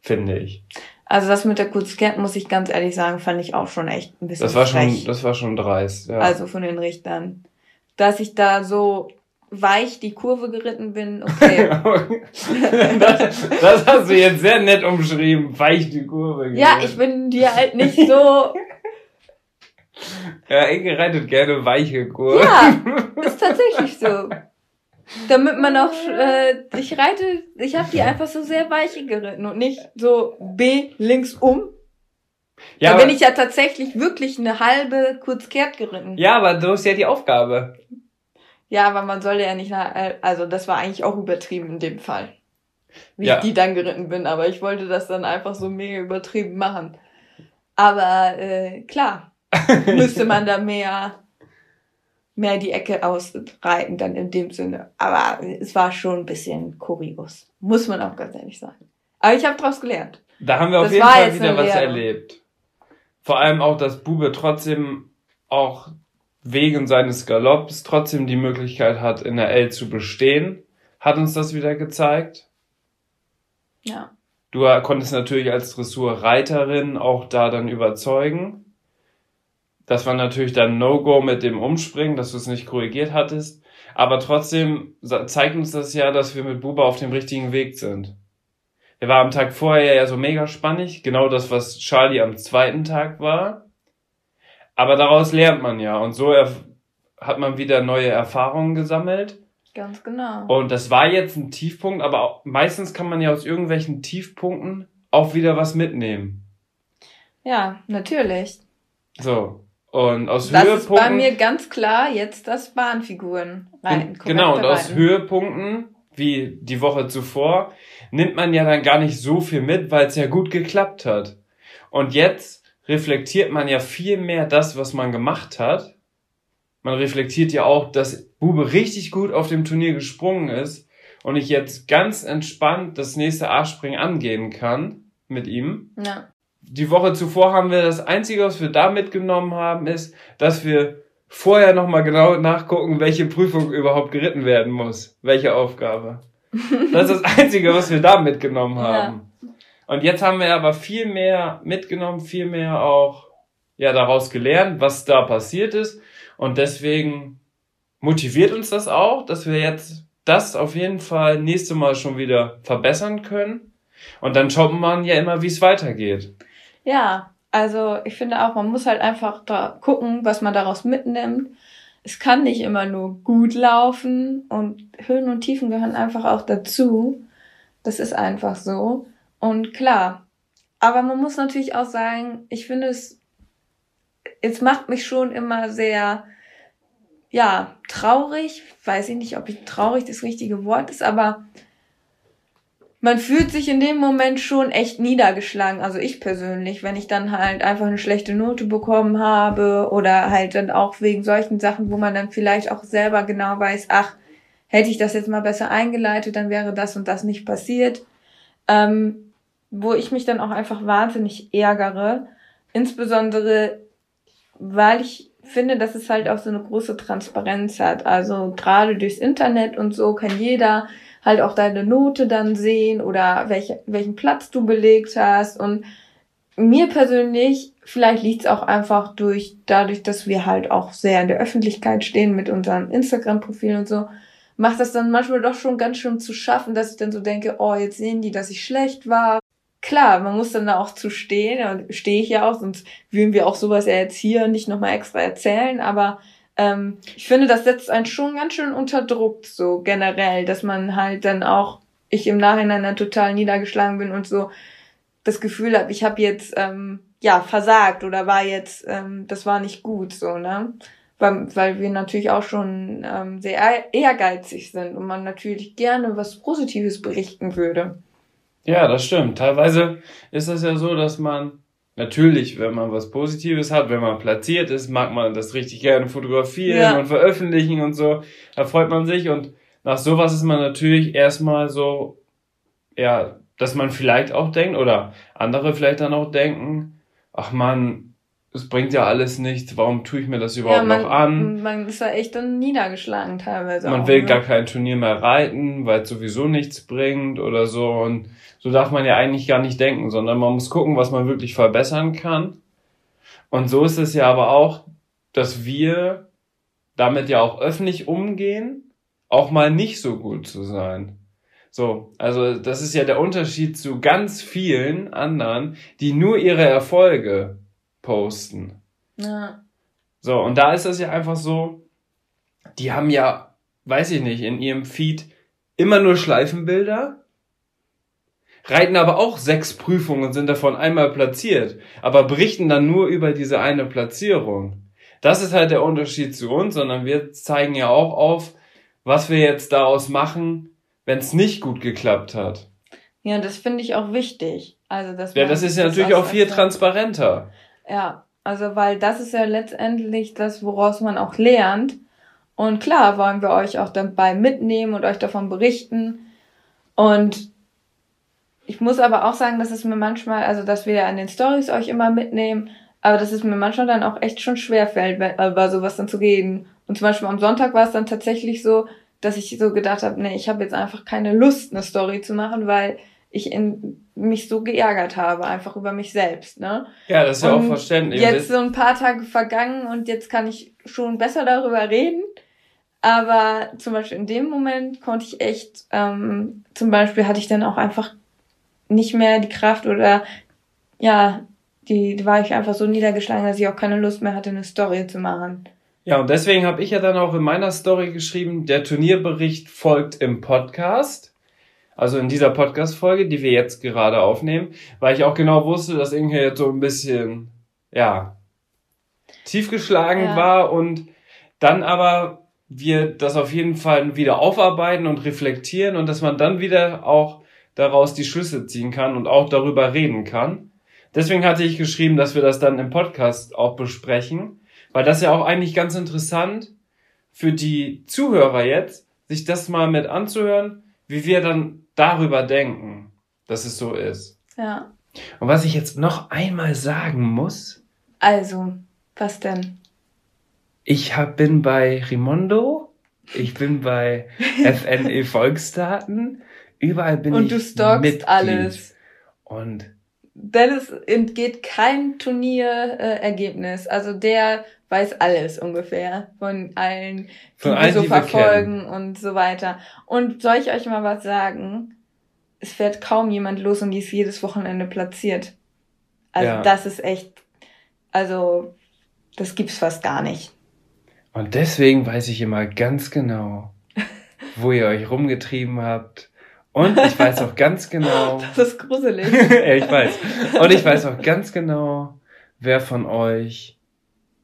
Finde ich. Also das mit der Kurzkehrt, muss ich ganz ehrlich sagen, fand ich auch schon echt ein bisschen Das war frech. schon, das war schon dreist, ja. Also von den Richtern. Dass ich da so weich die Kurve geritten bin, okay. das, das, hast du jetzt sehr nett umschrieben, weich die Kurve geritten. Ja, ich bin dir halt nicht so... ja, Inge reitet gerne weiche Kurve. Ja, ist tatsächlich so. Damit man auch, äh, ich reite, ich habe die einfach so sehr weiche geritten und nicht so B links um. Ja, da bin ich ja tatsächlich wirklich eine halbe kurz kehrt geritten. Ja, aber du hast ja die Aufgabe. Ja, aber man soll ja nicht, nach, also das war eigentlich auch übertrieben in dem Fall. Wie ja. ich die dann geritten bin, aber ich wollte das dann einfach so mega übertrieben machen. Aber äh, klar, müsste man da mehr mehr die Ecke ausreiten dann in dem Sinne. Aber es war schon ein bisschen kurios. Muss man auch ganz ehrlich sagen. Aber ich habe daraus gelernt. Da haben wir auf das jeden Fall wieder was erlebt. Vor allem auch, dass Bube trotzdem auch wegen seines Galopps trotzdem die Möglichkeit hat, in der L zu bestehen, hat uns das wieder gezeigt. Ja. Du konntest natürlich als Dressurreiterin auch da dann überzeugen. Das war natürlich dann No-Go mit dem Umspringen, dass du es nicht korrigiert hattest. Aber trotzdem zeigt uns das ja, dass wir mit Buba auf dem richtigen Weg sind. Er war am Tag vorher ja so mega spannig, genau das, was Charlie am zweiten Tag war. Aber daraus lernt man ja und so hat man wieder neue Erfahrungen gesammelt. Ganz genau. Und das war jetzt ein Tiefpunkt, aber meistens kann man ja aus irgendwelchen Tiefpunkten auch wieder was mitnehmen. Ja, natürlich. So. Und aus das Höhepunkten. Das ist bei mir ganz klar jetzt das Bahnfiguren rein. Genau, und aus Höhepunkten, wie die Woche zuvor, nimmt man ja dann gar nicht so viel mit, weil es ja gut geklappt hat. Und jetzt reflektiert man ja viel mehr das, was man gemacht hat. Man reflektiert ja auch, dass Bube richtig gut auf dem Turnier gesprungen ist und ich jetzt ganz entspannt das nächste A-Springen angehen kann mit ihm. Ja die Woche zuvor haben wir das Einzige, was wir da mitgenommen haben, ist, dass wir vorher nochmal genau nachgucken, welche Prüfung überhaupt geritten werden muss. Welche Aufgabe. Das ist das Einzige, was wir da mitgenommen haben. Ja. Und jetzt haben wir aber viel mehr mitgenommen, viel mehr auch ja daraus gelernt, was da passiert ist. Und deswegen motiviert uns das auch, dass wir jetzt das auf jeden Fall nächste Mal schon wieder verbessern können. Und dann schaut man ja immer, wie es weitergeht. Ja, also ich finde auch, man muss halt einfach da gucken, was man daraus mitnimmt. Es kann nicht immer nur gut laufen und Höhen und Tiefen gehören einfach auch dazu. Das ist einfach so. Und klar, aber man muss natürlich auch sagen, ich finde es, es macht mich schon immer sehr, ja, traurig. Weiß ich nicht, ob ich traurig das richtige Wort ist, aber man fühlt sich in dem Moment schon echt niedergeschlagen. Also ich persönlich, wenn ich dann halt einfach eine schlechte Note bekommen habe oder halt dann auch wegen solchen Sachen, wo man dann vielleicht auch selber genau weiß, ach, hätte ich das jetzt mal besser eingeleitet, dann wäre das und das nicht passiert. Ähm, wo ich mich dann auch einfach wahnsinnig ärgere. Insbesondere, weil ich finde, dass es halt auch so eine große Transparenz hat. Also gerade durchs Internet und so kann jeder halt auch deine Note dann sehen oder welche, welchen Platz du belegt hast. Und mir persönlich, vielleicht liegt es auch einfach durch, dadurch, dass wir halt auch sehr in der Öffentlichkeit stehen mit unserem Instagram-Profil und so, macht das dann manchmal doch schon ganz schön zu schaffen, dass ich dann so denke, oh, jetzt sehen die, dass ich schlecht war. Klar, man muss dann da auch zu stehen, und stehe ich ja auch, sonst würden wir auch sowas ja jetzt hier nicht nochmal extra erzählen, aber ähm, ich finde, das setzt einen schon ganz schön unter Druck, so generell, dass man halt dann auch, ich im Nachhinein dann total niedergeschlagen bin und so das Gefühl habe, ich habe jetzt ähm, ja versagt oder war jetzt, ähm, das war nicht gut, so, ne? weil, weil wir natürlich auch schon ähm, sehr ehrgeizig sind und man natürlich gerne was Positives berichten würde. Ja, das stimmt. Teilweise ist das ja so, dass man natürlich, wenn man was Positives hat, wenn man platziert ist, mag man das richtig gerne fotografieren ja. und veröffentlichen und so. Da freut man sich und nach sowas ist man natürlich erstmal so, ja, dass man vielleicht auch denkt oder andere vielleicht dann auch denken, ach man, es bringt ja alles nichts, warum tue ich mir das überhaupt ja, man, noch an? Man ist ja echt dann niedergeschlagen teilweise. Man auch, will ne? gar kein Turnier mehr reiten, weil es sowieso nichts bringt oder so. Und so darf man ja eigentlich gar nicht denken, sondern man muss gucken, was man wirklich verbessern kann. Und so ist es ja aber auch, dass wir damit ja auch öffentlich umgehen, auch mal nicht so gut zu sein. So, also das ist ja der Unterschied zu ganz vielen anderen, die nur ihre Erfolge posten. Ja. So, und da ist es ja einfach so, die haben ja, weiß ich nicht, in ihrem Feed immer nur Schleifenbilder, reiten aber auch sechs Prüfungen und sind davon einmal platziert, aber berichten dann nur über diese eine Platzierung. Das ist halt der Unterschied zu uns, sondern wir zeigen ja auch auf, was wir jetzt daraus machen, wenn es nicht gut geklappt hat. Ja, das finde ich auch wichtig. Also, dass ja, das ist ja natürlich auch viel transparenter. Ja, also weil das ist ja letztendlich das, woraus man auch lernt. Und klar wollen wir euch auch dabei mitnehmen und euch davon berichten. Und ich muss aber auch sagen, dass es mir manchmal, also dass wir ja an den Stories euch immer mitnehmen, aber dass es mir manchmal dann auch echt schon schwer fällt, über sowas dann zu reden. Und zum Beispiel am Sonntag war es dann tatsächlich so, dass ich so gedacht habe, nee, ich habe jetzt einfach keine Lust, eine Story zu machen, weil ich in, mich so geärgert habe, einfach über mich selbst, ne? Ja, das ist ja auch verständlich. Jetzt so ein paar Tage vergangen und jetzt kann ich schon besser darüber reden. Aber zum Beispiel in dem Moment konnte ich echt, ähm, zum Beispiel hatte ich dann auch einfach nicht mehr die Kraft oder ja, die, die war ich einfach so niedergeschlagen, dass ich auch keine Lust mehr hatte, eine Story zu machen. Ja, und deswegen habe ich ja dann auch in meiner Story geschrieben, der Turnierbericht folgt im Podcast also in dieser Podcast-Folge, die wir jetzt gerade aufnehmen, weil ich auch genau wusste, dass Inge jetzt so ein bisschen, ja, tiefgeschlagen ja. war und dann aber wir das auf jeden Fall wieder aufarbeiten und reflektieren und dass man dann wieder auch daraus die Schlüsse ziehen kann und auch darüber reden kann. Deswegen hatte ich geschrieben, dass wir das dann im Podcast auch besprechen, weil das ja auch eigentlich ganz interessant für die Zuhörer jetzt, sich das mal mit anzuhören, wie wir dann darüber denken, dass es so ist. Ja. Und was ich jetzt noch einmal sagen muss. Also, was denn? Ich hab, bin bei Rimondo, ich bin bei FNE Volksdaten, überall bin Und ich. Und du stalkst Mitglied. alles. Und Dennis entgeht kein Turnierergebnis. Äh, also der weiß alles ungefähr von allen, die von allen, wir so verfolgen wir und so weiter. Und soll ich euch mal was sagen? Es fährt kaum jemand los und die ist jedes Wochenende platziert. Also ja. das ist echt, also das gibt's fast gar nicht. Und deswegen weiß ich immer ganz genau, wo ihr euch rumgetrieben habt und ich weiß auch ganz genau. Das ist gruselig. ja, ich weiß. Und ich weiß auch ganz genau, wer von euch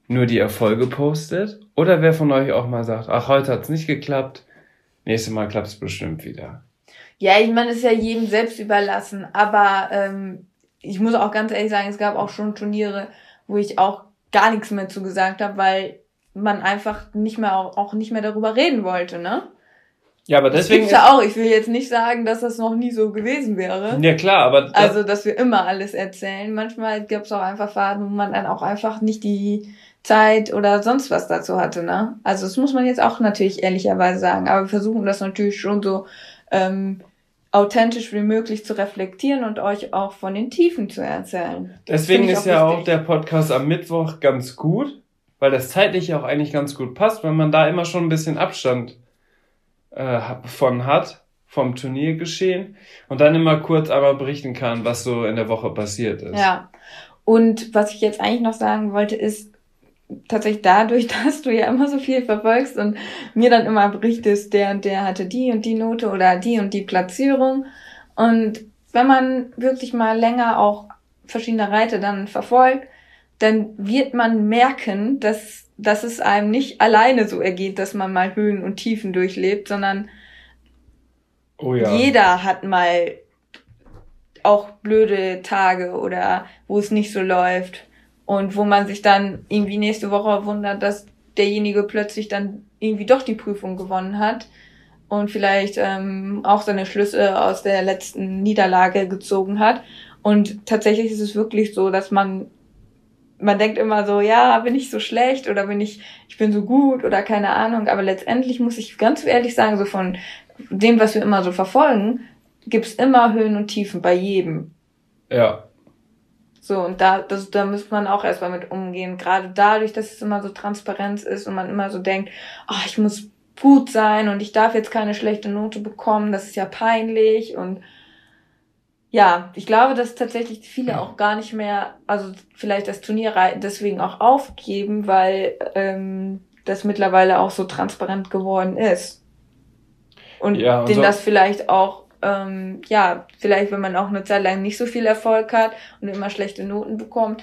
nur die Erfolge postet oder wer von euch auch mal sagt, ach, heute hat's nicht geklappt, nächstes Mal klappt's bestimmt wieder. Ja, ich meine, es ist ja jedem selbst überlassen, aber ähm, ich muss auch ganz ehrlich sagen, es gab auch schon Turniere, wo ich auch gar nichts mehr zugesagt habe, weil man einfach nicht mehr auch, auch nicht mehr darüber reden wollte, ne? Ja, aber deswegen. Das ja auch. Ich will jetzt nicht sagen, dass das noch nie so gewesen wäre. Ja, klar, aber. Also, dass wir immer alles erzählen. Manchmal gibt's auch einfach Phasen, wo man dann auch einfach nicht die Zeit oder sonst was dazu hatte, ne? Also, das muss man jetzt auch natürlich ehrlicherweise sagen. Aber wir versuchen das natürlich schon so, ähm, authentisch wie möglich zu reflektieren und euch auch von den Tiefen zu erzählen. Deswegen ist ja auch der Podcast am Mittwoch ganz gut, weil das zeitlich auch eigentlich ganz gut passt, weil man da immer schon ein bisschen Abstand äh, von hat, vom Turniergeschehen und dann immer kurz einmal berichten kann, was so in der Woche passiert ist. Ja. Und was ich jetzt eigentlich noch sagen wollte, ist tatsächlich dadurch, dass du ja immer so viel verfolgst und mir dann immer berichtest, der und der hatte die und die Note oder die und die Platzierung. Und wenn man wirklich mal länger auch verschiedene Reiter dann verfolgt, dann wird man merken, dass dass es einem nicht alleine so ergeht, dass man mal Höhen und Tiefen durchlebt, sondern oh ja. jeder hat mal auch blöde Tage oder wo es nicht so läuft und wo man sich dann irgendwie nächste Woche wundert, dass derjenige plötzlich dann irgendwie doch die Prüfung gewonnen hat und vielleicht ähm, auch seine Schlüsse aus der letzten Niederlage gezogen hat. Und tatsächlich ist es wirklich so, dass man man denkt immer so, ja, bin ich so schlecht oder bin ich, ich bin so gut oder keine Ahnung. Aber letztendlich muss ich ganz ehrlich sagen, so von dem, was wir immer so verfolgen, gibt's immer Höhen und Tiefen bei jedem. Ja. So, und da, das, da muss man auch erstmal mit umgehen. Gerade dadurch, dass es immer so Transparenz ist und man immer so denkt, oh, ich muss gut sein und ich darf jetzt keine schlechte Note bekommen, das ist ja peinlich und ja, ich glaube, dass tatsächlich viele auch gar nicht mehr, also vielleicht das Turnier deswegen auch aufgeben, weil ähm, das mittlerweile auch so transparent geworden ist. Und ja, denen so das vielleicht auch, ähm, ja, vielleicht wenn man auch eine Zeit lang nicht so viel Erfolg hat und immer schlechte Noten bekommt,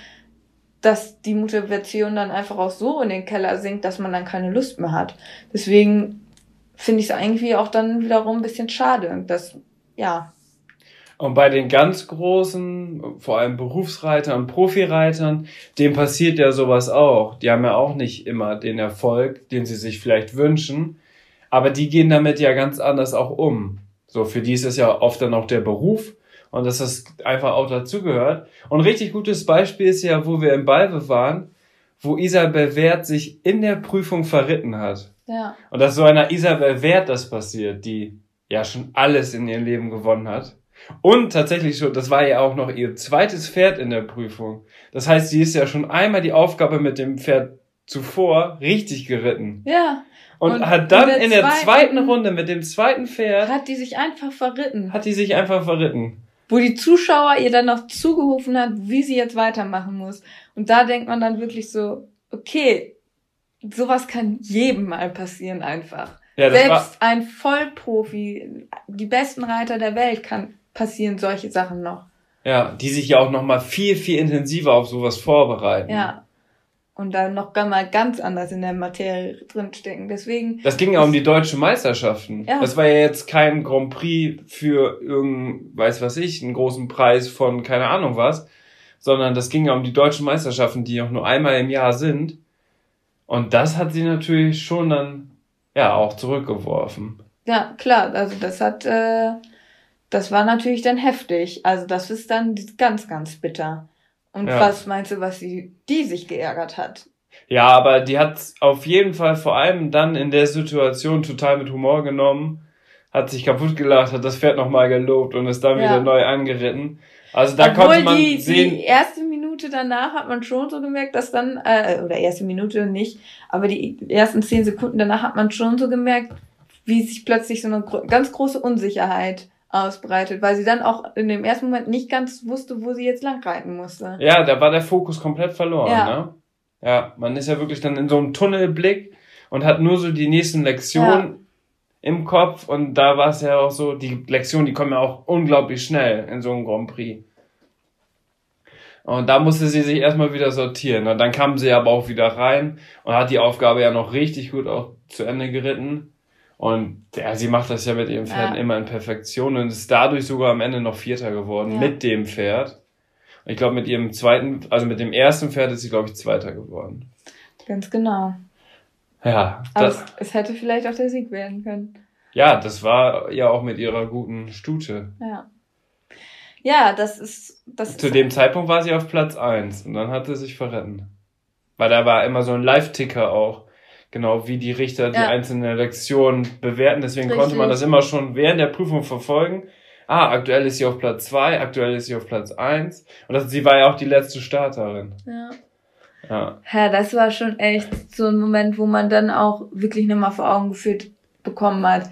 dass die Motivation dann einfach auch so in den Keller sinkt, dass man dann keine Lust mehr hat. Deswegen finde ich es eigentlich auch dann wiederum ein bisschen schade, dass, ja, und bei den ganz großen, vor allem Berufsreitern, Profireitern, dem passiert ja sowas auch. Die haben ja auch nicht immer den Erfolg, den sie sich vielleicht wünschen. Aber die gehen damit ja ganz anders auch um. So, für die ist es ja oft dann auch der Beruf und dass das einfach auch dazugehört. Und ein richtig gutes Beispiel ist ja, wo wir im Balve waren, wo Isabel Wert sich in der Prüfung verritten hat. Ja. Und dass so einer Isabel Wert das passiert, die ja schon alles in ihrem Leben gewonnen hat und tatsächlich schon, das war ja auch noch ihr zweites Pferd in der Prüfung. Das heißt, sie ist ja schon einmal die Aufgabe mit dem Pferd zuvor richtig geritten. Ja. Und, und hat dann in der, in der zweiten, Runde mit dem zweiten Pferd. Hat die sich einfach verritten. Hat die sich einfach verritten. Wo die Zuschauer ihr dann noch zugerufen hat, wie sie jetzt weitermachen muss. Und da denkt man dann wirklich so, okay, sowas kann jedem mal passieren einfach. Ja, Selbst ein Vollprofi, die besten Reiter der Welt kann passieren solche Sachen noch. Ja, die sich ja auch noch mal viel, viel intensiver auf sowas vorbereiten. Ja. Und dann noch mal ganz anders in der Materie drinstecken. Deswegen. Das ging ja um die deutschen Meisterschaften. Ja. Das war ja jetzt kein Grand Prix für irgendein, weiß was ich, einen großen Preis von keine Ahnung was, sondern das ging ja um die deutschen Meisterschaften, die auch nur einmal im Jahr sind. Und das hat sie natürlich schon dann, ja, auch zurückgeworfen. Ja, klar. Also das hat, äh, das war natürlich dann heftig. Also das ist dann ganz, ganz bitter. Und ja. was meinst du, was sie, die sich geärgert hat? Ja, aber die hat auf jeden Fall vor allem dann in der Situation total mit Humor genommen, hat sich kaputt gelacht, hat das Pferd nochmal gelobt und ist dann ja. wieder neu angeritten. Also da Obwohl konnte man die, sehen. Die erste Minute danach hat man schon so gemerkt, dass dann, äh, oder erste Minute nicht, aber die ersten zehn Sekunden danach hat man schon so gemerkt, wie sich plötzlich so eine ganz große Unsicherheit ausbreitet, weil sie dann auch in dem ersten Moment nicht ganz wusste, wo sie jetzt lang reiten musste. Ja, da war der Fokus komplett verloren, ja. ne? Ja, man ist ja wirklich dann in so einem Tunnelblick und hat nur so die nächsten Lektionen ja. im Kopf und da war es ja auch so, die Lektionen, die kommen ja auch unglaublich schnell in so einem Grand Prix. Und da musste sie sich erstmal wieder sortieren. Und dann kam sie aber auch wieder rein und hat die Aufgabe ja noch richtig gut auch zu Ende geritten. Und ja, sie macht das ja mit ihrem Pferd ja. immer in Perfektion und ist dadurch sogar am Ende noch Vierter geworden ja. mit dem Pferd. Ich glaube, mit ihrem zweiten, also mit dem ersten Pferd ist sie, glaube ich, Zweiter geworden. Ganz genau. Ja. Aber das, es, es hätte vielleicht auch der Sieg werden können. Ja, das war ja auch mit ihrer guten Stute. Ja. Ja, das ist. Das Zu dem Zeitpunkt war sie auf Platz eins und dann hat sie sich verretten. Weil da war immer so ein Live-Ticker auch genau wie die Richter die einzelnen Lektionen bewerten. Deswegen Richtig. konnte man das immer schon während der Prüfung verfolgen. Ah, aktuell ist sie auf Platz zwei, aktuell ist sie auf Platz eins Und das, sie war ja auch die letzte Starterin. Ja. Ja. ja, das war schon echt so ein Moment, wo man dann auch wirklich nochmal vor Augen geführt bekommen hat,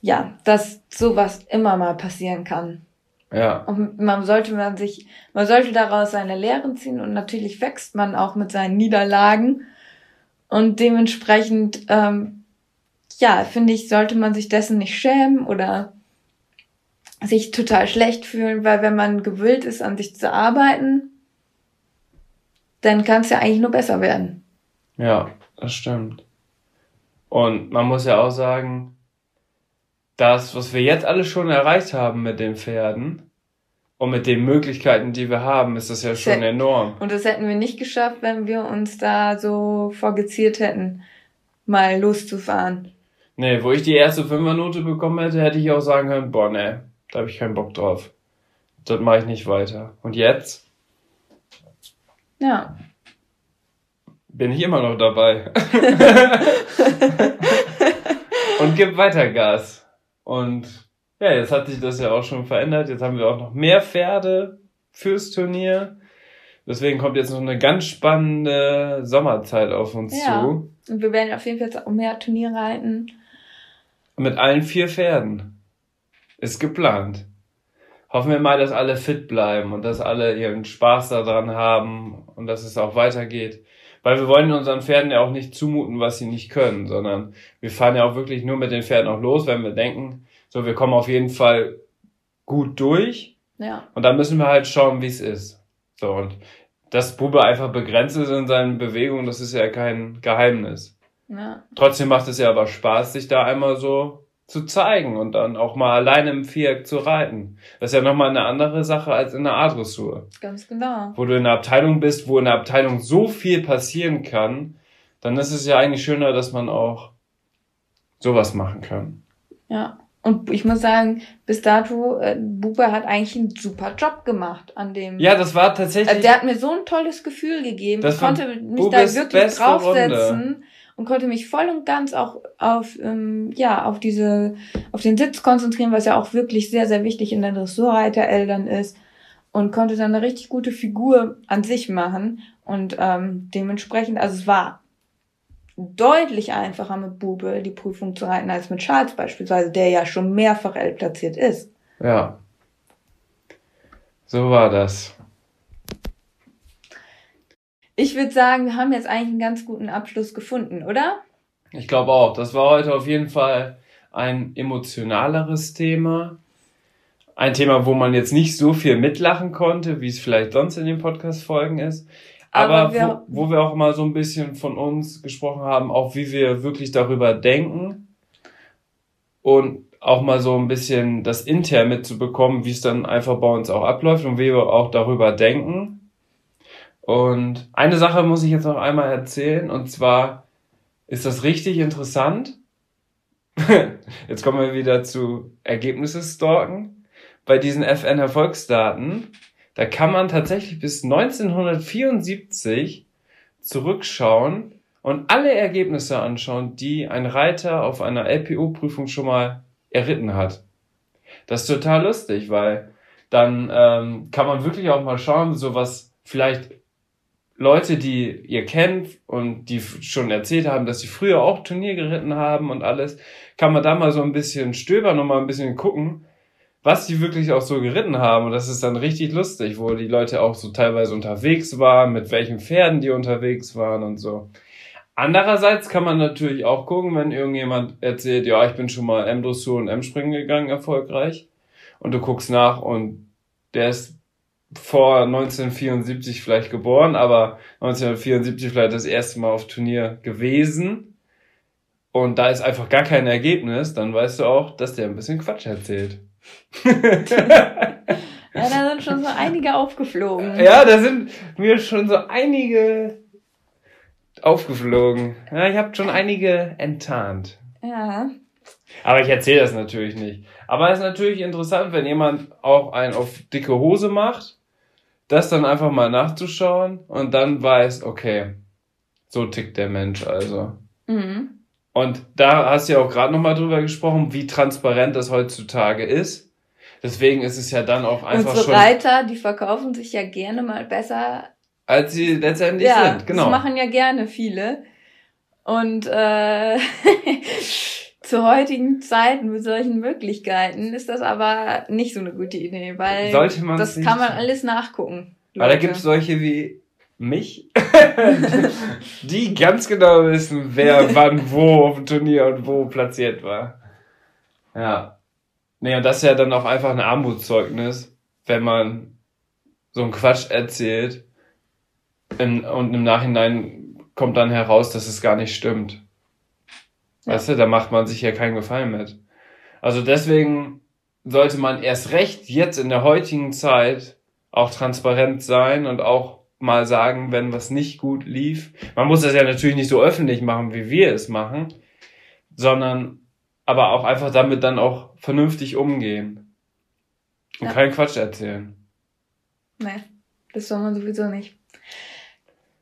ja, dass sowas immer mal passieren kann. Ja. Und man sollte man sich, man sollte daraus seine Lehren ziehen und natürlich wächst man auch mit seinen Niederlagen und dementsprechend, ähm, ja, finde ich, sollte man sich dessen nicht schämen oder sich total schlecht fühlen, weil wenn man gewillt ist, an sich zu arbeiten, dann kann es ja eigentlich nur besser werden. Ja, das stimmt. Und man muss ja auch sagen, das, was wir jetzt alles schon erreicht haben mit den Pferden und mit den Möglichkeiten, die wir haben, ist das ja schon enorm. Und das hätten wir nicht geschafft, wenn wir uns da so vorgeziert hätten, mal loszufahren. Nee, wo ich die erste Fünfernote bekommen hätte, hätte ich auch sagen können, boah, nee, da habe ich keinen Bock drauf. Das mache ich nicht weiter. Und jetzt? Ja. Bin ich immer noch dabei. und gib weiter Gas. Und ja, jetzt hat sich das ja auch schon verändert. Jetzt haben wir auch noch mehr Pferde fürs Turnier. Deswegen kommt jetzt noch eine ganz spannende Sommerzeit auf uns ja. zu. Und wir werden auf jeden Fall jetzt auch mehr Turnier reiten. Mit allen vier Pferden. Ist geplant. Hoffen wir mal, dass alle fit bleiben und dass alle ihren Spaß daran haben und dass es auch weitergeht. Weil wir wollen unseren Pferden ja auch nicht zumuten, was sie nicht können, sondern wir fahren ja auch wirklich nur mit den Pferden auch los, wenn wir denken, so, wir kommen auf jeden Fall gut durch. Ja. Und dann müssen wir halt schauen, wie es ist. So, und dass Bube einfach begrenzt ist in seinen Bewegungen, das ist ja kein Geheimnis. Ja. Trotzdem macht es ja aber Spaß, sich da einmal so zu zeigen und dann auch mal alleine im Viereck zu reiten. Das ist ja nochmal eine andere Sache als in der A-Dressur. Ganz genau. Wo du in einer Abteilung bist, wo in der Abteilung so viel passieren kann, dann ist es ja eigentlich schöner, dass man auch sowas machen kann. Ja. Und ich muss sagen, bis dato, äh, Bube hat eigentlich einen super Job gemacht an dem. Ja, das war tatsächlich. Also der hat mir so ein tolles Gefühl gegeben. Das ich konnte mich Bubes da wirklich draufsetzen Runde. und konnte mich voll und ganz auch auf, ähm, ja, auf diese, auf den Sitz konzentrieren, was ja auch wirklich sehr, sehr wichtig in der Dressurreitereltern ist. Und konnte dann eine richtig gute Figur an sich machen. Und ähm, dementsprechend, also es war deutlich einfacher mit Bube die Prüfung zu reiten als mit Charles beispielsweise, der ja schon mehrfach L platziert ist. Ja. So war das. Ich würde sagen, wir haben jetzt eigentlich einen ganz guten Abschluss gefunden, oder? Ich glaube auch. Das war heute auf jeden Fall ein emotionaleres Thema. Ein Thema, wo man jetzt nicht so viel mitlachen konnte, wie es vielleicht sonst in den Podcast-Folgen ist. Aber, Aber wir, wo, wo wir auch mal so ein bisschen von uns gesprochen haben, auch wie wir wirklich darüber denken und auch mal so ein bisschen das intern mitzubekommen, wie es dann einfach bei uns auch abläuft und wie wir auch darüber denken. Und eine Sache muss ich jetzt noch einmal erzählen und zwar ist das richtig interessant. jetzt kommen wir wieder zu Ergebnisse stalken. Bei diesen FN Erfolgsdaten da kann man tatsächlich bis 1974 zurückschauen und alle Ergebnisse anschauen, die ein Reiter auf einer LPO-Prüfung schon mal erritten hat. Das ist total lustig, weil dann ähm, kann man wirklich auch mal schauen, so was vielleicht Leute, die ihr kennt und die schon erzählt haben, dass sie früher auch Turnier geritten haben und alles, kann man da mal so ein bisschen stöbern und mal ein bisschen gucken, was die wirklich auch so geritten haben. Und das ist dann richtig lustig, wo die Leute auch so teilweise unterwegs waren, mit welchen Pferden die unterwegs waren und so. Andererseits kann man natürlich auch gucken, wenn irgendjemand erzählt, ja, ich bin schon mal M-Dressur und M-Springen gegangen, erfolgreich. Und du guckst nach und der ist vor 1974 vielleicht geboren, aber 1974 vielleicht das erste Mal auf Turnier gewesen. Und da ist einfach gar kein Ergebnis, dann weißt du auch, dass der ein bisschen Quatsch erzählt. Ja, da sind schon so einige aufgeflogen. Ja, da sind mir schon so einige aufgeflogen. Ja, ich habe schon einige enttarnt. Ja. Aber ich erzähle das natürlich nicht. Aber es ist natürlich interessant, wenn jemand auch einen auf dicke Hose macht, das dann einfach mal nachzuschauen und dann weiß, okay, so tickt der Mensch also. Mhm. Und da hast du ja auch gerade nochmal drüber gesprochen, wie transparent das heutzutage ist. Deswegen ist es ja dann auch einfach Unsere schon. Reiter, die verkaufen sich ja gerne mal besser. Als sie letztendlich ja, sind, genau. Das machen ja gerne viele. Und äh, zu heutigen Zeiten mit solchen Möglichkeiten ist das aber nicht so eine gute Idee, weil das kann man alles nachgucken. Leute. Aber da gibt es solche wie mich, die ganz genau wissen, wer wann wo auf dem Turnier und wo platziert war. Ja. Nee, und das ist ja dann auch einfach ein Armutszeugnis, wenn man so einen Quatsch erzählt im, und im Nachhinein kommt dann heraus, dass es gar nicht stimmt. Ja. Weißt du, da macht man sich ja keinen Gefallen mit. Also deswegen sollte man erst recht jetzt in der heutigen Zeit auch transparent sein und auch mal sagen, wenn was nicht gut lief. Man muss das ja natürlich nicht so öffentlich machen, wie wir es machen, sondern aber auch einfach damit dann auch vernünftig umgehen. Und Ja. keinen Quatsch erzählen. Nee, das soll man sowieso nicht.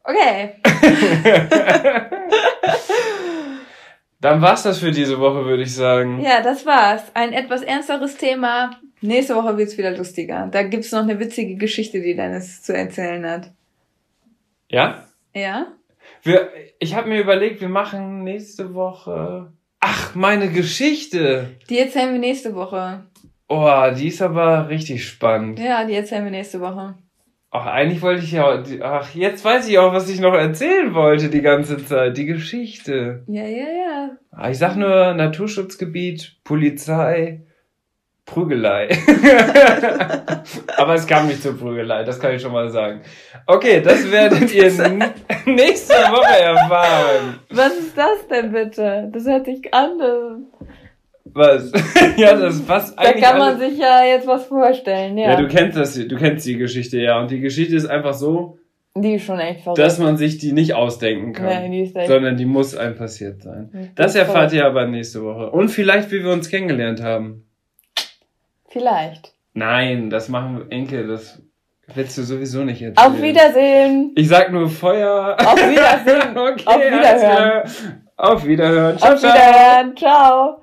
Okay. Dann war's das für diese Woche, würde ich sagen. Ja, das war's. Ein etwas ernsteres Thema. Nächste Woche wird's wieder lustiger. Da gibt's noch eine witzige Geschichte, die Dennis zu erzählen hat. Ja? Ja? Wir, ich habe mir überlegt, wir machen nächste Woche. Ach, meine Geschichte. Die erzählen wir nächste Woche. Oh, die ist aber richtig spannend. Ja, die erzählen wir nächste Woche. Ach, eigentlich wollte ich ja. Ach, jetzt weiß ich auch, was ich noch erzählen wollte die ganze Zeit. Die Geschichte. Ja, ja, ja. Ah, Ich sag nur Naturschutzgebiet, Polizei, Prügelei. aber es kam nicht zur Prügelei, das kann ich schon mal sagen. Okay, das werdet ihr nächste Woche erfahren. Was ist das denn bitte? Das hört sich an. Das, Was? ja, das passt da eigentlich. kann man alles- sich ja jetzt was vorstellen, ja. Ja, du kennst das, du kennst die Geschichte ja. Und die Geschichte ist einfach so, die ist schon echt verrückt. dass man sich die nicht ausdenken kann. Nee, die ist echt. sondern die muss einem passiert sein. Das ist erfahrt ihr aber nächste Woche. Und vielleicht, wie wir uns kennengelernt haben. Vielleicht. Nein, das machen wir, Enke, das willst du sowieso nicht erzählen. Auf Wiedersehen. Ich sag nur Feuer. Auf Wiedersehen. okay, Auf Wiederhören. klar. Auf Wiederhören. Ciao, Auf ciao. Wiederhören. Ciao.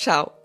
ciao.